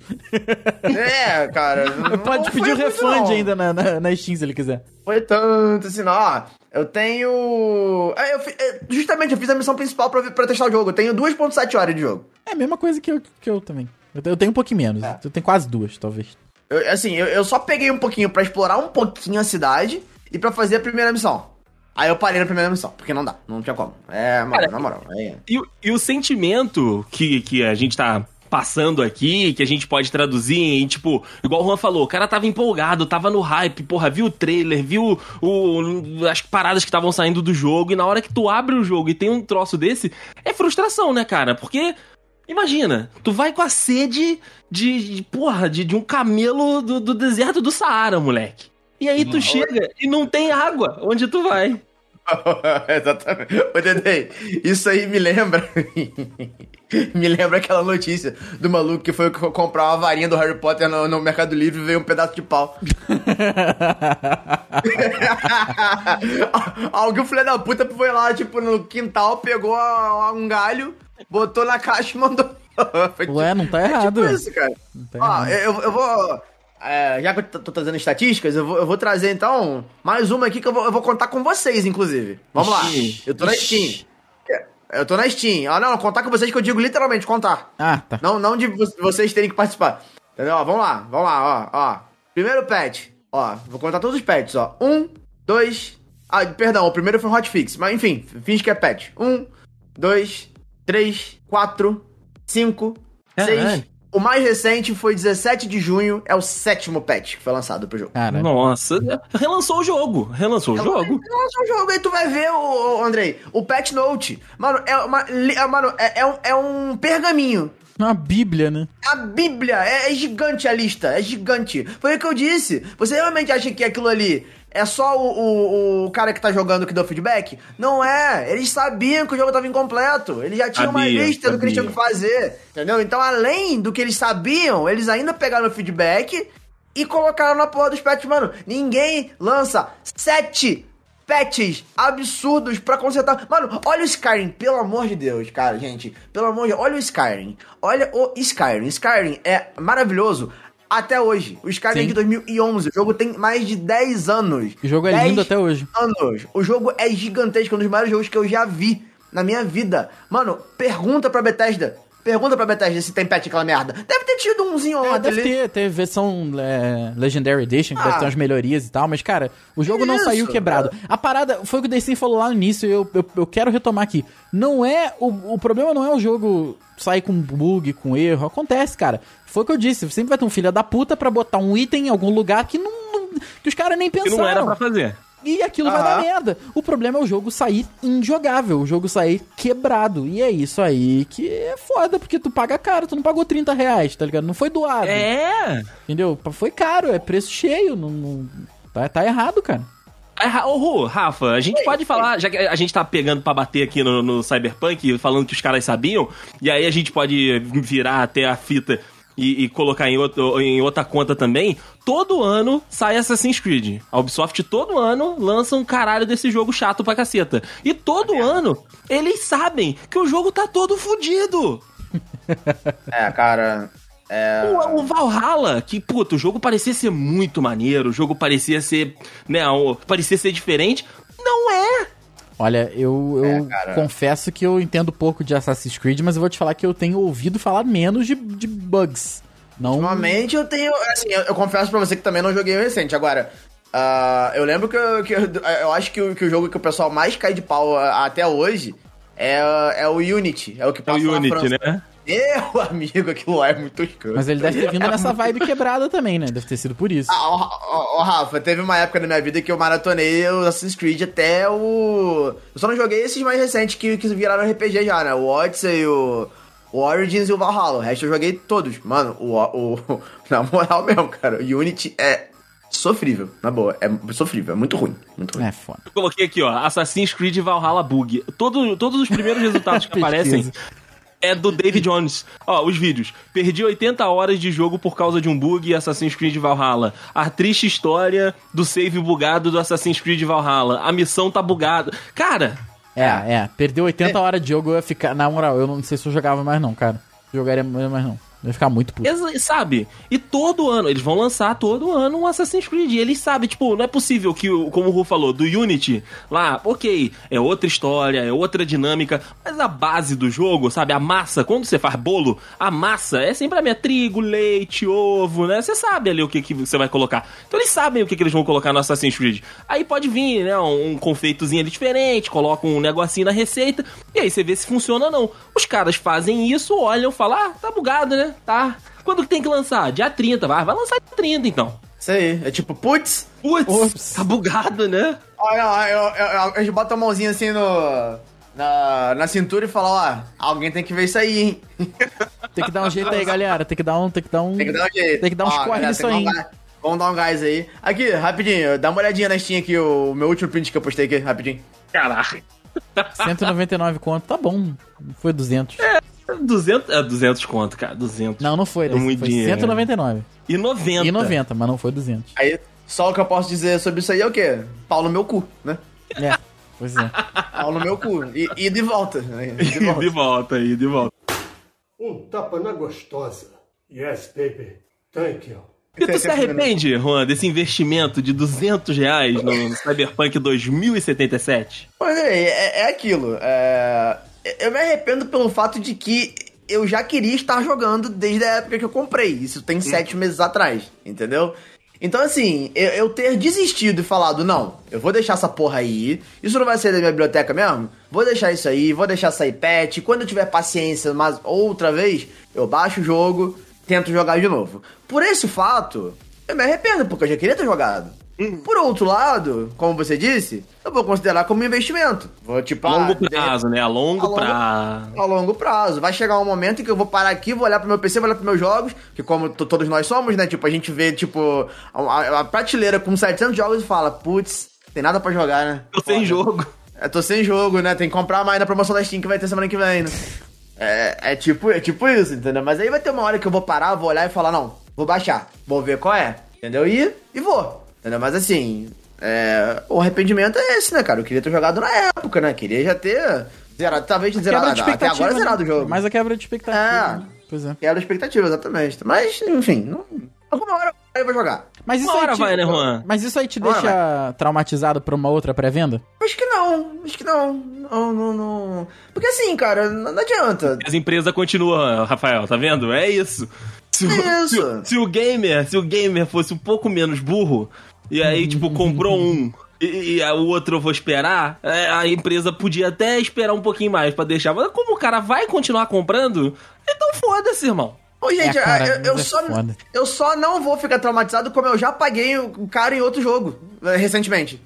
Speaker 3: É, cara.
Speaker 2: Pode pedir refund
Speaker 3: não.
Speaker 2: ainda na, na, na Steam se ele quiser.
Speaker 3: Foi tanto assim, não. Ó, eu tenho. É, eu fi- é, justamente, eu fiz a missão principal pra, pra testar o jogo. Eu tenho 2,7 horas de jogo.
Speaker 2: É a mesma coisa que eu, que eu também. Eu, te- eu tenho um pouquinho menos.
Speaker 3: É.
Speaker 2: Eu tenho quase duas, talvez.
Speaker 3: Eu- assim, eu, eu só peguei um pouquinho pra explorar um pouquinho a cidade e pra fazer a primeira missão. Aí eu parei na primeira missão, porque não dá, não tinha como. É, mano,
Speaker 4: Cara,
Speaker 3: na moral. É.
Speaker 4: E, o- e o sentimento que, que a gente tá passando aqui, que a gente pode traduzir em, tipo, igual o Juan falou, o cara tava empolgado, tava no hype, porra, viu o trailer, viu o, as paradas que estavam saindo do jogo, e na hora que tu abre o jogo e tem um troço desse, é frustração, né, cara? Porque. Imagina, tu vai com a sede de, de porra, de, de um camelo do, do deserto do Saara, moleque. E aí tu chega e não tem água onde tu vai.
Speaker 3: Exatamente. Ô, Dedei, isso aí me lembra. me lembra aquela notícia do maluco que foi co- comprar uma varinha do Harry Potter no, no Mercado Livre e veio um pedaço de pau. Alguém, filho da puta, foi lá, tipo, no quintal, pegou a- um galho, botou na caixa e mandou.
Speaker 2: Ué, não tá
Speaker 3: é
Speaker 2: errado.
Speaker 3: Tipo isso, cara.
Speaker 2: tá
Speaker 3: Ó,
Speaker 2: errado.
Speaker 3: eu, eu vou. É, já que eu tô trazendo estatísticas, eu vou, eu vou trazer então mais uma aqui que eu vou, eu vou contar com vocês, inclusive. Vamos lá.
Speaker 4: Ixi.
Speaker 3: Eu tô na Steam. Eu tô na Steam. Ah, não, contar com vocês que eu digo literalmente contar.
Speaker 2: Ah, tá.
Speaker 3: Não, não de vo- vocês terem que participar. Entendeu? Ó, vamos lá, vamos lá, ó, ó. Primeiro pet. Ó, vou contar todos os pets, ó. Um, dois. Ah, perdão, o primeiro foi um hotfix. Mas enfim, finge que é pet. Um, dois, três, quatro, cinco, seis. O mais recente foi 17 de junho, é o sétimo patch que foi lançado pro jogo.
Speaker 2: Cara,
Speaker 4: Nossa, relançou o jogo. Relançou o jogo.
Speaker 3: Nossa, o jogo aí tu vai ver, o, Andrei, o patch note. Mano, é uma. é, Mano, é, é um, é um pergaminho.
Speaker 2: uma bíblia, né?
Speaker 3: A Bíblia é, é gigante a lista, é gigante. Foi o que eu disse. Você realmente acha que aquilo ali é só o, o, o cara que tá jogando que deu feedback? Não é. Eles sabiam que o jogo tava incompleto. Eles já tinham uma
Speaker 4: Sabia,
Speaker 3: lista do que eles
Speaker 4: sabia.
Speaker 3: tinham que fazer. Entendeu? Então, além do que eles sabiam, eles ainda pegaram o feedback e colocaram na porra dos patches. Mano, ninguém lança sete patches absurdos pra consertar. Mano, olha o Skyrim, pelo amor de Deus, cara, gente. Pelo amor de Deus, olha o Skyrim. Olha o Skyrim. Skyrim é maravilhoso até hoje. O Skyrim é de 2011. O jogo tem mais de 10 anos.
Speaker 2: O jogo é
Speaker 3: 10
Speaker 2: lindo até hoje.
Speaker 3: anos. O jogo é gigantesco, um dos maiores jogos que eu já vi na minha vida. Mano, pergunta pra Bethesda. Pergunta pra Bethesda se tem patch aquela merda. Deve ter tido umzinho ou
Speaker 2: É,
Speaker 3: outro
Speaker 2: deve
Speaker 3: ali.
Speaker 2: ter, ter versão é, Legendary Edition, que
Speaker 3: Ah.
Speaker 2: deve ter umas melhorias e tal, mas, cara, o jogo não
Speaker 3: Isso,
Speaker 2: saiu quebrado. A parada, foi o que o DC falou lá no início, e eu, eu, eu quero retomar aqui. Não é. O, o problema não é o jogo sair com bug, com erro. Acontece, cara. Foi o que eu disse. Sempre vai ter um filho da puta pra botar um item em algum lugar que não. não- que os caras nem
Speaker 4: Que
Speaker 2: pensaram.
Speaker 4: não era pra fazer.
Speaker 2: E aquilo vai dar merda. O problema é o jogo sair injogável, o jogo sair quebrado. E é isso aí que é foda, porque tu paga caro, tu não pagou 30 reais, tá ligado? Não foi doado.
Speaker 4: É.
Speaker 2: Entendeu? Foi caro, é preço cheio. Não, não- Tá, tá errado, cara.
Speaker 4: Ra- Ô, Ru, Rafa, a gente pode falar, já que a gente tá pegando pra bater aqui no, no Cyberpunk, falando que os caras sabiam, e aí a gente pode virar até a fita e, e colocar em, outro, em outra conta também. Todo ano sai Assassin's Creed. A Ubisoft todo ano lança um caralho desse jogo chato pra caceta. E todo ano eles sabem que o jogo tá todo fudido.
Speaker 3: É, cara. É.
Speaker 4: O, o Valhalla, que, puta, o jogo parecia ser muito maneiro, o jogo parecia ser, né, parecia ser diferente. Não é!
Speaker 2: Olha, eu, eu
Speaker 3: É,
Speaker 2: confesso que eu entendo pouco de Assassin's Creed, mas eu vou te falar que eu tenho ouvido falar menos de, de bugs. Não.
Speaker 3: Ultimamente eu tenho. Assim, eu, eu confesso pra você que também não joguei o recente. Agora, ah, eu lembro que, eu, que eu, eu acho que o, que o jogo que o pessoal mais cai de pau ah, até hoje é, é o Unity. É o que
Speaker 4: É o
Speaker 3: passa na
Speaker 4: Unity,
Speaker 3: França.
Speaker 4: né?
Speaker 3: Meu amigo, aquilo lá é muito escuro.
Speaker 2: Mas ele deve ter vindo nessa vibe quebrada também, né? Deve ter sido por isso.
Speaker 3: Ah, ó, Rafa, teve uma época na minha vida que eu maratonei o Assassin's Creed até o. Eu só não joguei esses mais recentes que, que viraram RPG já, né? O Odyssey, o, o Origins e o Valhalla. O resto eu joguei todos. Mano, o, o, na moral mesmo, cara, o Unity é sofrível. Na boa, é sofrível, é muito ruim. Muito ruim.
Speaker 2: É foda.
Speaker 4: Eu coloquei aqui, ó, Assassin's Creed Valhalla Bug. Todo, todos os primeiros resultados que aparecem é do David Jones. Ó, os vídeos. Perdi 80 horas de jogo por causa de um bug em Assassin's Creed Valhalla. A triste história do save bugado do Assassin's Creed Valhalla. A missão tá bugada. Cara,
Speaker 2: É, é. Perdeu 80 horas de jogo, eu ia ficar. Na moral, eu não sei se eu jogava mais, não, cara. Jogaria mais, não. Ia ficar muito puto.
Speaker 4: Sabe? E todo ano, eles vão lançar todo ano um Assassin's Creed. E eles sabem, tipo, não é possível que, como o Ru falou, do Unity, lá, ok, é outra história, é outra dinâmica, mas a base do jogo, sabe? A massa, quando você faz bolo, a massa é sempre a minha trigo, leite, ovo, né? Você sabe ali o que, que você vai colocar. Então eles sabem o que, que eles vão colocar no Assassin's Creed. Aí pode vir, né, um, um confeitozinho ali diferente, coloca um negocinho na receita, e aí você vê se funciona ou não. Os caras fazem isso, olham, falam, ah, tá bugado, né? Tá. Quando que tem que lançar? Dia 30, vai, vai lançar dia 30 então.
Speaker 3: Isso aí. É tipo, putz.
Speaker 4: Putz, tá bugado, né?
Speaker 3: Olha, eu, eu, eu, a gente bota a mãozinha assim no. Na, na cintura e fala, ó, alguém tem que ver isso aí, hein?
Speaker 2: Tem que dar um jeito aí, galera. Tem que dar um. Tem que dar um.
Speaker 3: Tem que dar um jeito.
Speaker 2: Tem que dar uns
Speaker 3: Ó,
Speaker 2: corre nisso aí,
Speaker 3: um. Vamos dar um gás aí. Aqui, rapidinho, dá uma olhadinha na Steam aqui, o, meu último print que eu postei aqui, rapidinho.
Speaker 4: Caraca.
Speaker 2: 199 conto, tá bom. Foi 200.
Speaker 4: 200, é 200 conto, cara, 200.
Speaker 2: Não, não foi.
Speaker 4: É muito
Speaker 2: foi
Speaker 4: dinheiro.
Speaker 2: 199.
Speaker 4: E 90.
Speaker 2: E 90, mas não foi 200.
Speaker 3: Aí, só o que eu posso dizer sobre isso aí é o quê? Pau no meu cu, né?
Speaker 2: É, pois é.
Speaker 3: Pau no meu cu. E, e de volta. né? E de volta.
Speaker 4: de volta aí, de volta.
Speaker 5: Um tapa na gostosa. Yes, baby. Thank you.
Speaker 4: E tu se arrepende, Juan, desse investimento de 200 reais no Cyberpunk 2077?
Speaker 3: Mas é, é, é aquilo. é, eu me arrependo pelo fato de que eu já queria estar jogando desde a época que eu comprei. Isso tem sete meses atrás, entendeu? Então, assim, eu, eu ter desistido e falado, não, eu vou deixar essa porra aí, isso não vai sair da minha biblioteca mesmo? Vou deixar isso aí, vou deixar sair patch, quando eu tiver paciência mais outra vez, eu baixo o jogo, tento jogar de novo. Por esse fato, eu me arrependo, porque eu já queria ter jogado. Por outro lado, como você disse, eu vou considerar como investimento. Vou, tipo,
Speaker 4: A longo
Speaker 3: ah, de-
Speaker 4: prazo, né? A longo,
Speaker 3: A longo-
Speaker 4: prazo.
Speaker 3: a longo prazo. Vai chegar um momento em que eu vou parar aqui, vou olhar pro meu PC, vou olhar pros meus jogos, que como to- todos nós somos, né? Tipo, a gente vê, tipo, a, a- prateleira com 700 jogos e fala, putz, tem nada pra jogar, né?
Speaker 4: Tô sem
Speaker 3: Foda.
Speaker 4: jogo.
Speaker 3: Eu tô sem jogo, né? Tem que comprar mais na promoção da Steam que vai ter semana que vem, né? É, é tipo, é tipo isso, entendeu? Mas aí vai ter uma hora que eu vou parar, vou olhar e falar, não, vou baixar, vou ver qual é, entendeu? E, e vou, entendeu? Mas assim, é, o arrependimento é esse, né, cara? Eu queria ter jogado na época, né? Queria já ter zerado, talvez
Speaker 2: de
Speaker 3: zerado, até
Speaker 2: expectativa.
Speaker 3: agora
Speaker 2: né?
Speaker 3: zerado o jogo.
Speaker 2: Mas a quebra de expectativa.
Speaker 3: É.
Speaker 2: né? Pois é.
Speaker 3: Quebra a expectativa, exatamente. Mas, enfim, não, alguma hora eu vou jogar.
Speaker 2: Mas isso
Speaker 4: Uma
Speaker 2: aí
Speaker 4: hora
Speaker 2: te...
Speaker 4: vai, né, Juan?
Speaker 2: Mas isso aí te
Speaker 3: Uma
Speaker 2: deixa traumatizado pra uma outra pré-venda?
Speaker 3: Acho que não, acho que não. Não, não, não. Porque assim, cara, não, não adianta.
Speaker 4: As empresas continuam, Rafael, tá vendo? É isso. Se o,
Speaker 3: É isso.
Speaker 4: se se o gamer, se o gamer fosse um pouco menos burro, e aí, tipo, comprou um. E, e a- o outro eu vou esperar, é, a empresa podia até esperar um pouquinho mais pra deixar. Mas como o cara vai continuar comprando, então foda-se, irmão.
Speaker 3: Ô, gente,
Speaker 2: É, cara,
Speaker 3: eu, eu
Speaker 2: é
Speaker 3: só,
Speaker 2: foda.
Speaker 3: eu só não vou ficar traumatizado como eu já paguei o cara em outro jogo, eh, recentemente.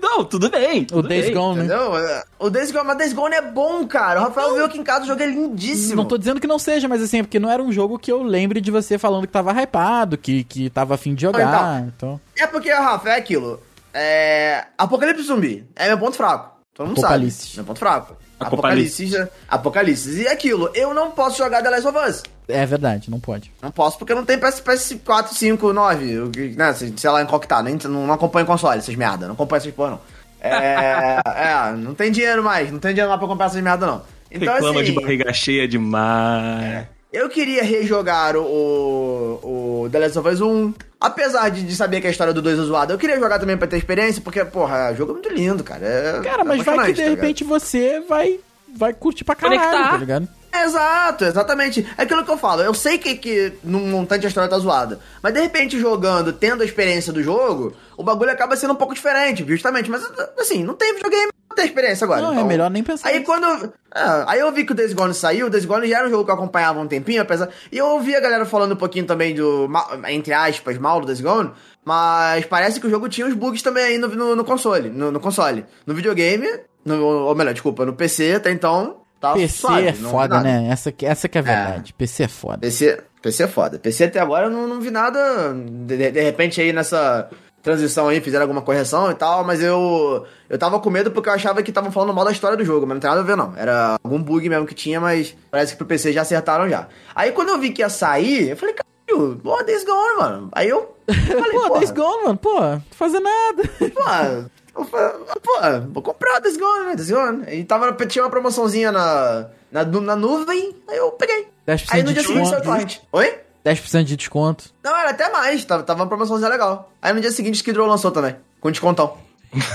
Speaker 4: Não, tudo bem.
Speaker 2: O
Speaker 4: tudo
Speaker 2: Days
Speaker 4: bem.
Speaker 2: Gone, né?
Speaker 3: Entendeu? É, O Days Gone, mas Days Gone é bom, cara. O Rafael viu aqui em casa, o jogo é lindíssimo.
Speaker 2: Não tô dizendo que não seja, mas assim, é porque não era um jogo que eu lembre de você falando que tava hypado, que, que tava afim de jogar. Então,
Speaker 3: É porque, Rafa, é aquilo. É... Apocalipse zumbi é meu ponto fraco. Todo mundo
Speaker 2: Apocalipse.
Speaker 3: sabe. Meu ponto fraco.
Speaker 4: Apocalipse.
Speaker 3: Apocalipse. Apocalipse. E aquilo, eu não posso jogar The Last of Us.
Speaker 2: é verdade, não pode.
Speaker 3: Não posso porque não tem PS, PS4, 5, 9, o que- né, sei lá em qual que tá, nem, não, não acompanho console, essas merda, não acompanho essas porra não. É, é, não tem dinheiro mais, não tem dinheiro mais pra comprar essas merda não. Então
Speaker 4: Reclama
Speaker 3: assim,
Speaker 4: de barriga cheia demais.
Speaker 3: Eu queria rejogar o, o The Last of Us 1, apesar de, de saber que a história do 2 é zoada, eu queria jogar também pra ter experiência, porque, porra, o jogo é muito lindo, cara. É,
Speaker 2: Cara, mas
Speaker 3: é
Speaker 2: vai que de
Speaker 3: tá ligado?
Speaker 2: repente você vai, vai curtir pra caralho,
Speaker 4: Conectar.
Speaker 2: tá ligado?
Speaker 3: Exato, exatamente. É aquilo que eu falo. Eu sei que, que num montante a história tá zoada. Mas de repente, jogando, tendo a experiência do jogo, o bagulho acaba sendo um pouco diferente, justamente. Mas assim, não tem videogame, tem experiência agora.
Speaker 2: Não, é
Speaker 3: então-
Speaker 2: melhor nem pensar
Speaker 3: Aí
Speaker 2: nisso.
Speaker 3: quando. eu- é, aí eu vi que o Days Gone saiu, o Days Gone já era um jogo que eu acompanhava há um tempinho, apesar. E eu ouvi a galera falando um pouquinho também do. Entre aspas, mal do Days Gone. Mas parece que o jogo tinha uns bugs também aí no, no, no console. No, no console. No videogame, no, ou melhor, desculpa, no PC até então. Tava
Speaker 2: PC
Speaker 3: suave,
Speaker 2: é
Speaker 3: não vi
Speaker 2: foda, né? Essa, que- essa que é a verdade. PC é foda.
Speaker 3: PC, PC é foda. PC até agora eu não, não vi nada. De- de repente aí nessa transição aí fizeram alguma correção e tal, mas eu eu tava com medo porque eu achava que estavam falando mal da história do jogo, mas não tem nada a ver não. Era algum bug mesmo que tinha, mas parece que pro PC já acertaram já. Aí quando eu vi que ia sair, eu falei, caralho, pô, Days Gone, mano. Aí eu falei,
Speaker 2: Pô, Days Gone, mano, pô, não fazer nada.
Speaker 3: Pô, pô, vou comprar Days Gone, né? Days Gone. E tava, tinha uma promoçãozinha na, na, na nuvem, aí eu peguei.
Speaker 2: 10%
Speaker 3: Aí no dia seguinte saiu o torrent. Oi?
Speaker 2: 10% de desconto.
Speaker 3: Não, era até mais, tava, tava uma promoçãozinha legal. Aí no dia seguinte Skid Row lançou também, com descontão.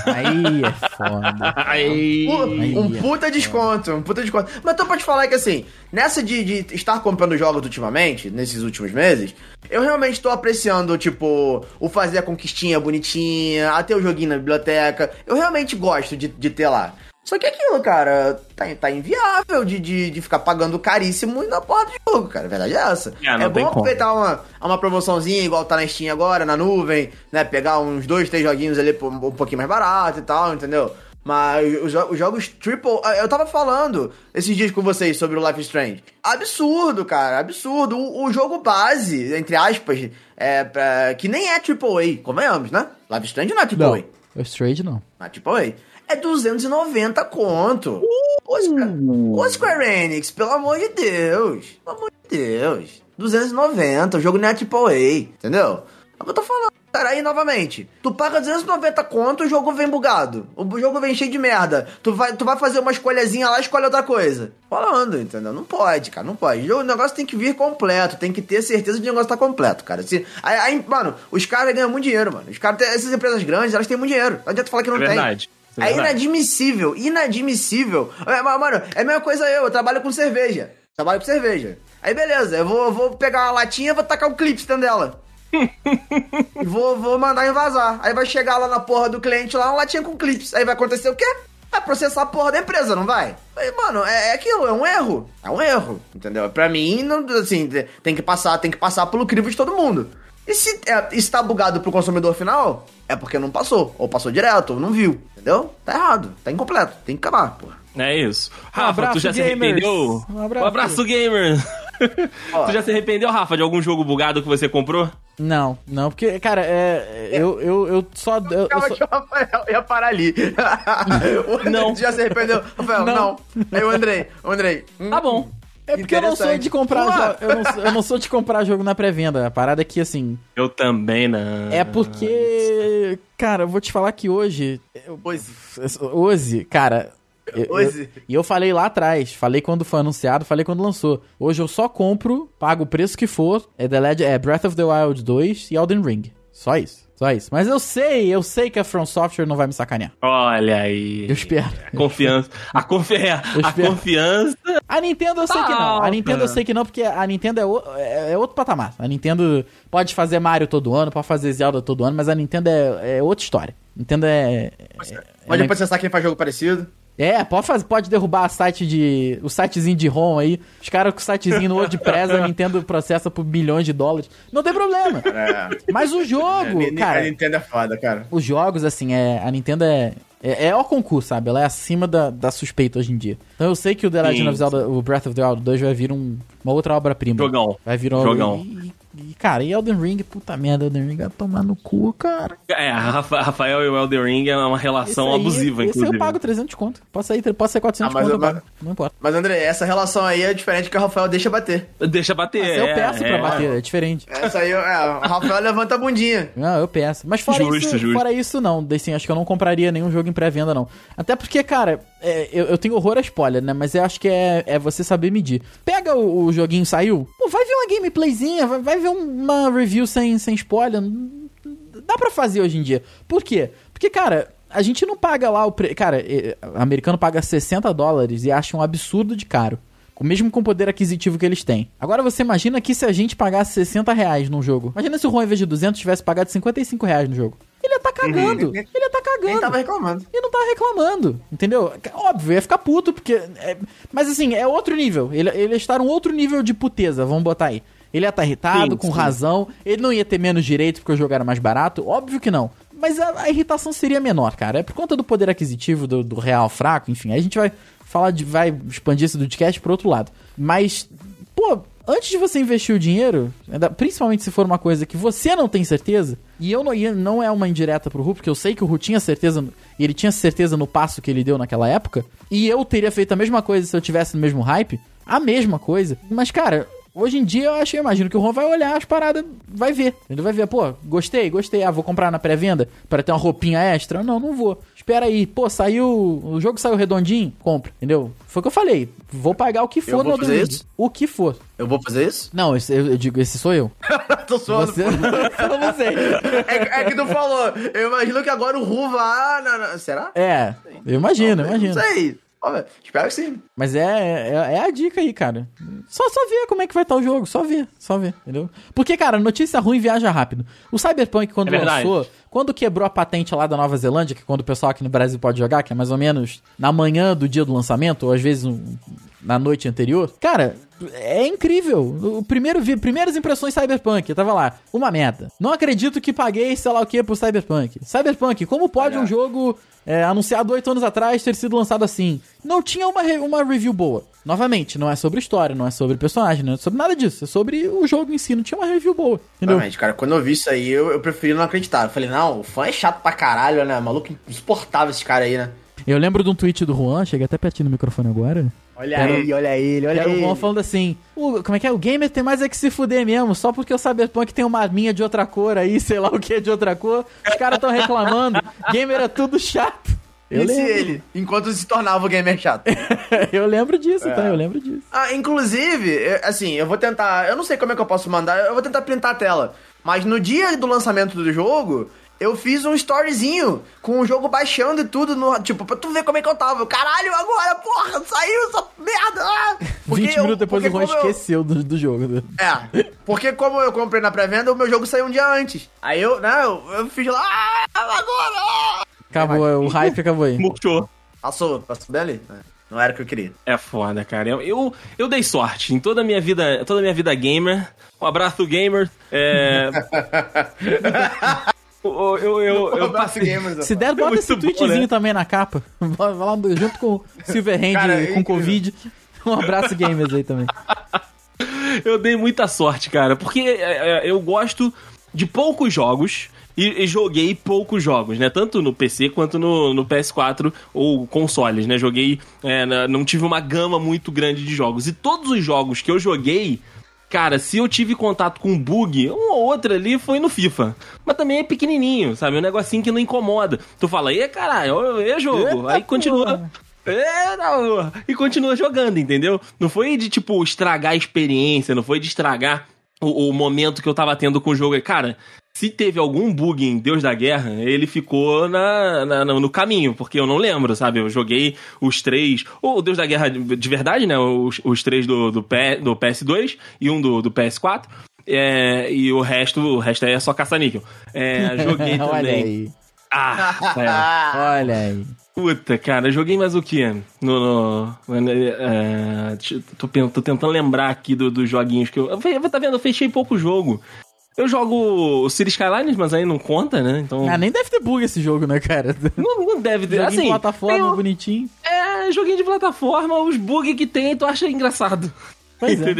Speaker 2: Aí é foda.
Speaker 4: Aí.
Speaker 2: Aí
Speaker 3: um
Speaker 2: é
Speaker 3: puta desconto, um puta desconto. Mas tô pra te falar que assim, nessa de, de estar comprando jogos ultimamente, nesses últimos meses, eu realmente tô apreciando, tipo, o fazer a conquistinha bonitinha, até o joguinho na biblioteca. Eu realmente gosto de, de ter lá. Só que aquilo, cara, tá, tá inviável de, de, de ficar pagando caríssimo na porta do jogo, cara. A verdade é essa.
Speaker 4: É, não
Speaker 3: é bom
Speaker 4: como.
Speaker 3: aproveitar uma, uma promoçãozinha igual tá na Steam agora, na nuvem, né? Pegar uns dois, três joguinhos ali por um pouquinho mais barato e tal, entendeu? Mas os, os jogos triple... Eu tava falando esses dias com vocês sobre o Life is Strange. Absurdo, cara, absurdo. O, o jogo base, entre aspas, é, pra- que nem é triple A, convenhamos, né? Life is Strange não é triple
Speaker 2: Não,
Speaker 3: A.
Speaker 2: o Straight não.
Speaker 3: Não é triple A. É 290 conto. Ô, Square, ô, Square Enix, pelo amor de Deus. Pelo amor de Deus. 290, o jogo não é AAA, entendeu? É o que eu tô falando. Cara, aí novamente, tu paga 290 conto, o jogo vem bugado. O jogo vem cheio de merda. Tu vai, tu vai fazer uma escolhazinha lá, escolhe outra coisa. Falando, entendeu? Não pode, cara, não pode. O negócio tem que vir completo, tem que ter certeza de que o negócio tá completo, cara. Se, aí, aí, mano, os caras ganham muito dinheiro, mano. Os caras, essas empresas grandes, elas têm muito dinheiro. Não adianta falar que não
Speaker 4: É
Speaker 3: tem.
Speaker 4: verdade. É
Speaker 3: inadmissível, inadmissível. É, Mano, é a mesma coisa eu, eu trabalho com cerveja. Trabalho com cerveja. Aí beleza, eu vou, vou pegar uma latinha e vou tacar um clipe dentro dela. E vou, vou mandar invasar. Aí vai chegar lá na porra do cliente lá, uma latinha com clips. Aí vai acontecer o quê? Vai processar a porra da empresa, não vai? Aí, mano, é, é aquilo, é um erro. É um erro, entendeu? Pra mim, não, assim, tem que passar, tem que passar pelo crivo de todo mundo. E se é, está bugado pro consumidor final, é porque não passou. Ou passou direto, ou não viu. Entendeu? Tá errado. Tá incompleto. Tem que acabar, porra.
Speaker 4: É isso. Rafa,
Speaker 2: abraço,
Speaker 4: tu já se
Speaker 2: gamers.
Speaker 4: arrependeu?
Speaker 2: Um abraço.
Speaker 4: abraço gamer! Tu já se arrependeu, Rafa, de algum jogo bugado que você comprou?
Speaker 2: Não, não, porque, cara, é. Eu, eu, eu só. Eu, eu só-
Speaker 3: que o Rafael ia parar ali. O André
Speaker 4: Não.
Speaker 3: Já se arrependeu? Rafael, não.
Speaker 2: Não.
Speaker 3: Aí o Andrei, o Andrei. hum,
Speaker 4: Tá bom.
Speaker 2: É porque eu não sou de comprar jogo. Eu não, sou- eu não sou de comprar jogo na pré-venda. A parada é que, assim.
Speaker 4: Eu também não.
Speaker 2: É porque. Cara, eu vou te falar que hoje. Hoje, cara. Eu-
Speaker 3: Hoje.
Speaker 2: e eu falei lá atrás, falei quando foi anunciado, falei quando lançou. Hoje eu só compro, pago o preço que for, é, The Legend, é Breath of the Wild 2 e Elden Ring. Só isso, só isso. Mas eu sei, eu sei que a From Software não vai me sacanear.
Speaker 4: Olha aí.
Speaker 2: Eu espero.
Speaker 4: A confiança. A, confi é, a confiança.
Speaker 2: A Nintendo eu sei
Speaker 4: Tá
Speaker 2: que não. A
Speaker 4: alta.
Speaker 2: Nintendo eu sei que não, porque a Nintendo é, o- é- é outro patamar. A Nintendo pode fazer Mario todo ano, pode fazer Zelda todo ano, mas a Nintendo é, é outra história. Nintendo é.
Speaker 3: Pode processar quem faz jogo parecido.
Speaker 2: É, pode, fazer, pode derrubar site de. O sitezinho de ROM aí. Os caras com o sitezinho no WordPress, a Nintendo processa por bilhões de dólares. Não tem problema.
Speaker 3: É.
Speaker 2: Mas o jogo,
Speaker 3: Ni- ni- a
Speaker 2: cara.
Speaker 3: Nintendo é foda, cara.
Speaker 2: Os jogos, assim, é, a Nintendo é. É, é o concurso, sabe? Ela é acima da, da suspeita hoje em dia. Então eu sei que o The Legend of Zelda, o Breath of the Wild 2 vai vir um- uma outra obra-prima.
Speaker 4: Jogão.
Speaker 2: Vai vir um
Speaker 4: Jogão.
Speaker 2: E, cara, e Elden Ring, puta merda, Elden Ring vai tomar no cu, cara.
Speaker 4: É, Rafael e o Elden Ring é uma relação
Speaker 2: Esse aí-
Speaker 4: abusiva,
Speaker 2: esse
Speaker 4: inclusive.
Speaker 2: eu pago 300 conto. Pode ser, pode ser 400
Speaker 3: Ah, mas
Speaker 2: conto,
Speaker 3: eu-
Speaker 2: eu pago. Não importa.
Speaker 3: Mas, André, essa relação aí é diferente que o Rafael deixa bater.
Speaker 4: Deixa bater.
Speaker 2: Mas eu
Speaker 4: é,
Speaker 2: peço pra
Speaker 4: é.
Speaker 2: bater, é diferente.
Speaker 3: Essa aí, é, o Rafael levanta a bundinha.
Speaker 2: Não, eu peço. Mas fora
Speaker 4: Justo,
Speaker 2: isso,
Speaker 4: justo.
Speaker 2: fora isso não, assim, acho que eu não compraria nenhum jogo em pré-venda, não. Até porque, cara, é, eu, eu tenho horror a spoiler, né? Mas eu acho que é, é você saber medir. Pega o, o joguinho saiu, pô, vai ver uma gameplayzinha, vai, vai ver um- uma review sem, sem spoiler. Dá pra fazer hoje em dia. Por quê? Porque, cara, a gente não paga lá o pre... Cara, americano paga 60 dólares e acha um absurdo de caro. com- Mesmo com o poder aquisitivo que eles têm. Agora você imagina que se a gente pagasse 60 reais num jogo. Imagina se o Ron, em vez de 200, tivesse pagado 55 reais no jogo. Ele ia tá cagando. Ele ia tá cagando.
Speaker 3: Nem tava reclamando.
Speaker 2: E não tá reclamando, entendeu? Óbvio, ia ficar puto, porque. é- mas assim, é outro nível. Ele, ele ia estar um outro nível de puteza, vamos botar aí. Ele ia estar irritado,
Speaker 4: Sim,
Speaker 2: com
Speaker 4: sim.
Speaker 2: razão. Ele não ia ter menos direito porque o jogo era mais barato. Óbvio que não. Mas a, a irritação seria menor, cara. É por conta do poder aquisitivo, do, do real fraco, enfim. Aí a gente vai falar de. vai expandir esse podcast pro outro lado. Mas, pô, antes de você investir o dinheiro, principalmente se for uma coisa que você não tem certeza, e eu não, e não é uma indireta pro Ru, porque eu sei que o Ru tinha certeza, e ele tinha certeza no passo que ele deu naquela época, e eu teria feito a mesma coisa se eu tivesse no mesmo hype, a mesma coisa. Mas, cara, hoje em dia eu acho, eu imagino que o Ron vai olhar as paradas, vai ver. Ele vai ver, pô, gostei, gostei, ah, vou comprar na pré-venda pra ter uma roupinha extra? Não, não vou. Espera aí, pô, saiu. O jogo saiu redondinho? Compra, entendeu? Foi o que eu falei. Vou pagar o que for
Speaker 3: vou
Speaker 2: no
Speaker 3: fazer isso?
Speaker 2: O que for.
Speaker 3: Eu vou fazer isso?
Speaker 2: Não, esse- eu, eu digo, esse sou eu.
Speaker 3: Tô suando.
Speaker 2: Você. eu não sei.
Speaker 3: É, é que tu falou. Eu imagino que agora o Ru vai. na- Será?
Speaker 2: É, eu imagino, eu imagino.
Speaker 3: Não sei. Ó, velho, Espero que sim.
Speaker 2: Mas é, é, é a dica aí, cara. Só, só ver como é que vai estar o jogo. Só ver, só ver, entendeu? Porque, cara, notícia ruim viaja rápido. O Cyberpunk, quando
Speaker 4: É
Speaker 2: lançou, quando quebrou a patente lá da Nova Zelândia, que é quando o pessoal aqui no Brasil pode jogar, que é mais ou menos na manhã do dia do lançamento, ou às vezes um- na noite anterior, cara, é incrível. O primeiro vi, primeiras impressões Cyberpunk, eu tava lá, uma merda. Não acredito que paguei, sei lá o que, pro Cyberpunk. Cyberpunk, como pode um jogo é, anunciado oito anos atrás ter sido lançado assim? Não tinha uma, uma review boa. Novamente, não é sobre história, não é sobre personagem, não é sobre nada disso. É sobre o jogo em si, não tinha uma review boa. Entendeu?
Speaker 3: Realmente, cara, quando eu vi isso aí, eu, eu preferi não acreditar. Eu falei, não, o fã é chato pra caralho, né? Maluco insuportável esse cara aí, né?
Speaker 2: Eu lembro de um tweet do Juan, cheguei até pertinho no microfone agora.
Speaker 3: Olha
Speaker 2: Era-
Speaker 3: ele, olha ele, olha
Speaker 2: Era o
Speaker 3: ele.
Speaker 2: Juan falando assim: como é que é? O gamer tem mais é que se fuder mesmo, só porque o Cyberpunk tem uma arminha de outra cor aí, sei lá o que de outra cor. Os caras tão reclamando. gamer é tudo chato. Eu
Speaker 3: Disse
Speaker 2: lembro.
Speaker 3: ele, enquanto se tornava o gamer chato.
Speaker 2: eu lembro disso, tá? Eu lembro disso.
Speaker 3: Ah, inclusive, assim, eu vou tentar. Eu não sei como é que eu posso mandar, eu vou tentar printar a tela. Mas no dia do lançamento do jogo, eu fiz um storyzinho com o jogo baixando e tudo, no, tipo, pra tu ver como é que eu tava. Caralho, agora, porra, saiu essa merda! Ah!
Speaker 2: 20
Speaker 3: eu-
Speaker 2: minutos depois o
Speaker 3: porque
Speaker 2: Juan
Speaker 3: como eu-
Speaker 2: esqueceu do, do jogo.
Speaker 3: É, porque como eu comprei na pré-venda, o meu jogo saiu um dia antes. Aí eu, né, eu, eu fiz lá, ah, agora! ah!
Speaker 2: Acabou, o hype acabou aí.
Speaker 4: Murchou.
Speaker 3: Passou, passou bem ali. né? Não era o que eu queria.
Speaker 4: É foda, cara. Eu, eu, eu dei sorte em toda a minha vida, toda a minha vida gamer. Um abraço, gamer. É... eu, eu, eu, eu passei...
Speaker 3: gamers.
Speaker 2: Se der, bota esse
Speaker 4: bom,
Speaker 2: tweetzinho
Speaker 4: né?
Speaker 2: também na capa. Vai lá junto com o Silverhand
Speaker 3: Cara, é
Speaker 2: com
Speaker 3: incrível.
Speaker 2: Covid. Um abraço, gamers aí também.
Speaker 4: Eu dei muita sorte, cara, porque é, é, eu gosto de poucos jogos e, joguei poucos jogos, né? Tanto no PC quanto no, no PS4 ou consoles, né? Joguei, é, não tive uma gama muito grande de jogos. E todos os jogos que eu joguei, cara, se eu tive contato com bug, um ou outro ali foi no FIFA. Mas também é pequenininho, sabe? Um negocinho que não incomoda. Tu fala, e caralho, é jogo.
Speaker 2: Eita
Speaker 4: Aí continua.
Speaker 2: porra.
Speaker 4: É, e continua jogando, entendeu? Não foi de, tipo, estragar a experiência, não foi de estragar o, o momento que eu tava tendo com o jogo. Cara, se teve algum bug em Deus da Guerra, ele ficou na, na- no caminho, porque eu não lembro, sabe? Eu joguei os três, ou o Deus da Guerra de de verdade, né? Os, os três do, do, P, do PS2 e um do, do PS4. É, e o resto, o resto é só caça-níquel. É, joguei também.
Speaker 2: Olha aí.
Speaker 4: Ah, é.
Speaker 2: Olha aí.
Speaker 4: Puta, cara, joguei mais o quê? No. no é, deixa eu- tô, tô tentando lembrar aqui do- dos joguinhos que eu. Tá vendo? Eu fechei pouco jogo. Eu jogo o City Skylines, mas aí não conta, né? Então.
Speaker 2: Ah, nem deve ter bug esse jogo, né, cara?
Speaker 4: Não, não deve ter.
Speaker 2: Joguinho
Speaker 4: Assim,
Speaker 2: plataforma
Speaker 4: tem um-
Speaker 2: bonitinho.
Speaker 4: É, joguinho de plataforma, os bugs que tem, tu acha engraçado.
Speaker 2: Pois é.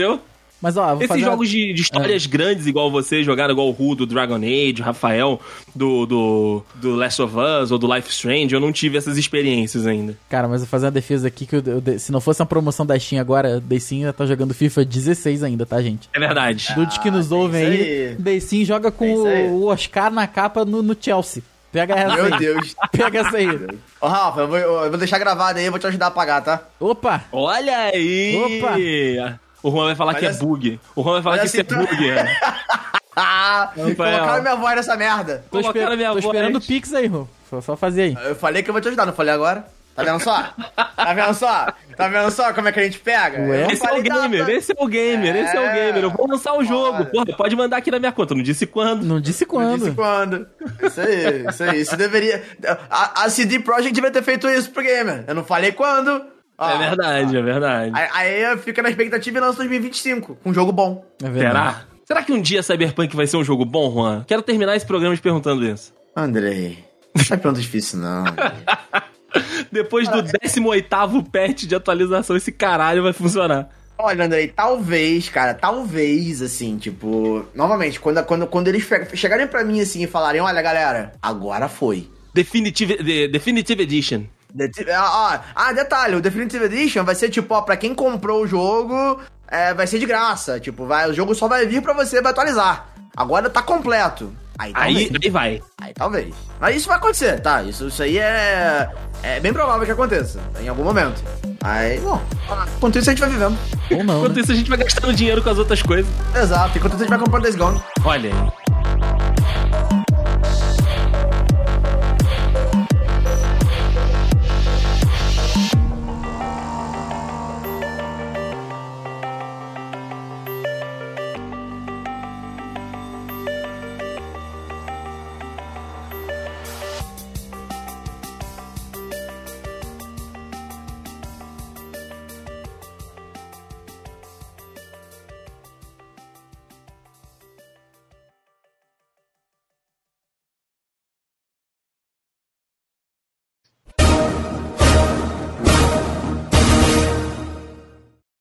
Speaker 2: Mas ó, vou
Speaker 4: Esses
Speaker 2: uma-
Speaker 4: jogos de, de histórias grandes, igual você, jogaram igual o Ru do Dragon Age, o Rafael do, do, do Last of Us ou do Life Strange, eu não tive essas experiências ainda.
Speaker 2: Cara, mas eu vou fazer uma defesa aqui que eu- eu- se não fosse uma promoção da Steam agora, o Daysim ia tá jogando FIFA 16 ainda, tá, gente?
Speaker 4: É verdade.
Speaker 2: Dudes que nos ouvem
Speaker 3: isso
Speaker 2: aí,
Speaker 3: aí.
Speaker 2: Joga com
Speaker 3: É
Speaker 2: o Oscar na capa no, no Chelsea. Pega essa
Speaker 3: Meu
Speaker 2: aí.
Speaker 3: Deus.
Speaker 2: Pega essa aí.
Speaker 3: Ô, Rafa, eu vou, eu vou deixar gravado aí, eu vou te ajudar a pagar, tá?
Speaker 2: Opa!
Speaker 4: Olha aí!
Speaker 2: Opa!
Speaker 4: O Juan vai falar
Speaker 3: Mas
Speaker 4: que é
Speaker 3: assim-
Speaker 4: bug. O Juan vai falar que
Speaker 3: mas
Speaker 4: isso é
Speaker 3: assim, tu-
Speaker 4: bug. é.
Speaker 3: Ah, colocaram minha voz nessa merda.
Speaker 2: Tô,
Speaker 4: Colocaram
Speaker 2: esper-
Speaker 4: a minha
Speaker 2: tô esperando o Pix aí, Rô. Só, só fazer aí.
Speaker 3: Eu falei que eu vou te ajudar, não falei agora? Tá vendo só? Tá vendo só? Tá vendo só como é que a gente pega?
Speaker 2: Ué?
Speaker 3: Não
Speaker 4: Esse é o gamer, esse é o gamer, esse é o
Speaker 3: É.
Speaker 4: gamer. Eu vou lançar o jogo. Porra, pode mandar aqui na minha conta. Não disse quando.
Speaker 2: Não disse
Speaker 3: Não
Speaker 2: quando.
Speaker 3: disse quando. Isso aí, isso aí. Isso deveria. A, a CD Projekt devia ter feito isso pro gamer. Eu não falei quando. Ó,
Speaker 4: É verdade, é verdade.
Speaker 3: Aí, aí fica na expectativa e lança 2025, com um jogo bom.
Speaker 2: É verdade.
Speaker 4: Será? Será que um dia Cyberpunk vai ser um jogo bom, Juan? Quero terminar esse programa te perguntando isso.
Speaker 3: Andrei, não é pergunta difícil, não.
Speaker 4: Depois do 18º patch de atualização, esse caralho vai funcionar.
Speaker 3: Olha, Andrei, talvez, cara, talvez, assim, tipo. Novamente, quando, quando, quando eles chegarem pra mim assim e falarem: olha, galera, agora foi.
Speaker 4: Definitive, de- Definitive Edition.
Speaker 3: Ah, ah, detalhe, o Definitive Edition vai ser tipo, ó, pra quem comprou o jogo, é, vai ser de graça. Tipo, vai, o jogo só vai vir pra você, vai atualizar. Agora tá completo. Aí,
Speaker 4: Aí,
Speaker 3: talvez.
Speaker 4: aí vai.
Speaker 3: Aí talvez. Mas isso vai acontecer, tá? Isso, isso aí é. É bem provável que aconteça. Em algum momento. Aí, bom. Enquanto isso a gente vai vivendo.
Speaker 2: Ou não,
Speaker 4: Enquanto
Speaker 2: né?
Speaker 4: isso, a gente vai gastando dinheiro com as outras coisas.
Speaker 3: Exato. Enquanto isso a gente vai comprando Days Gone.
Speaker 4: Olha aí.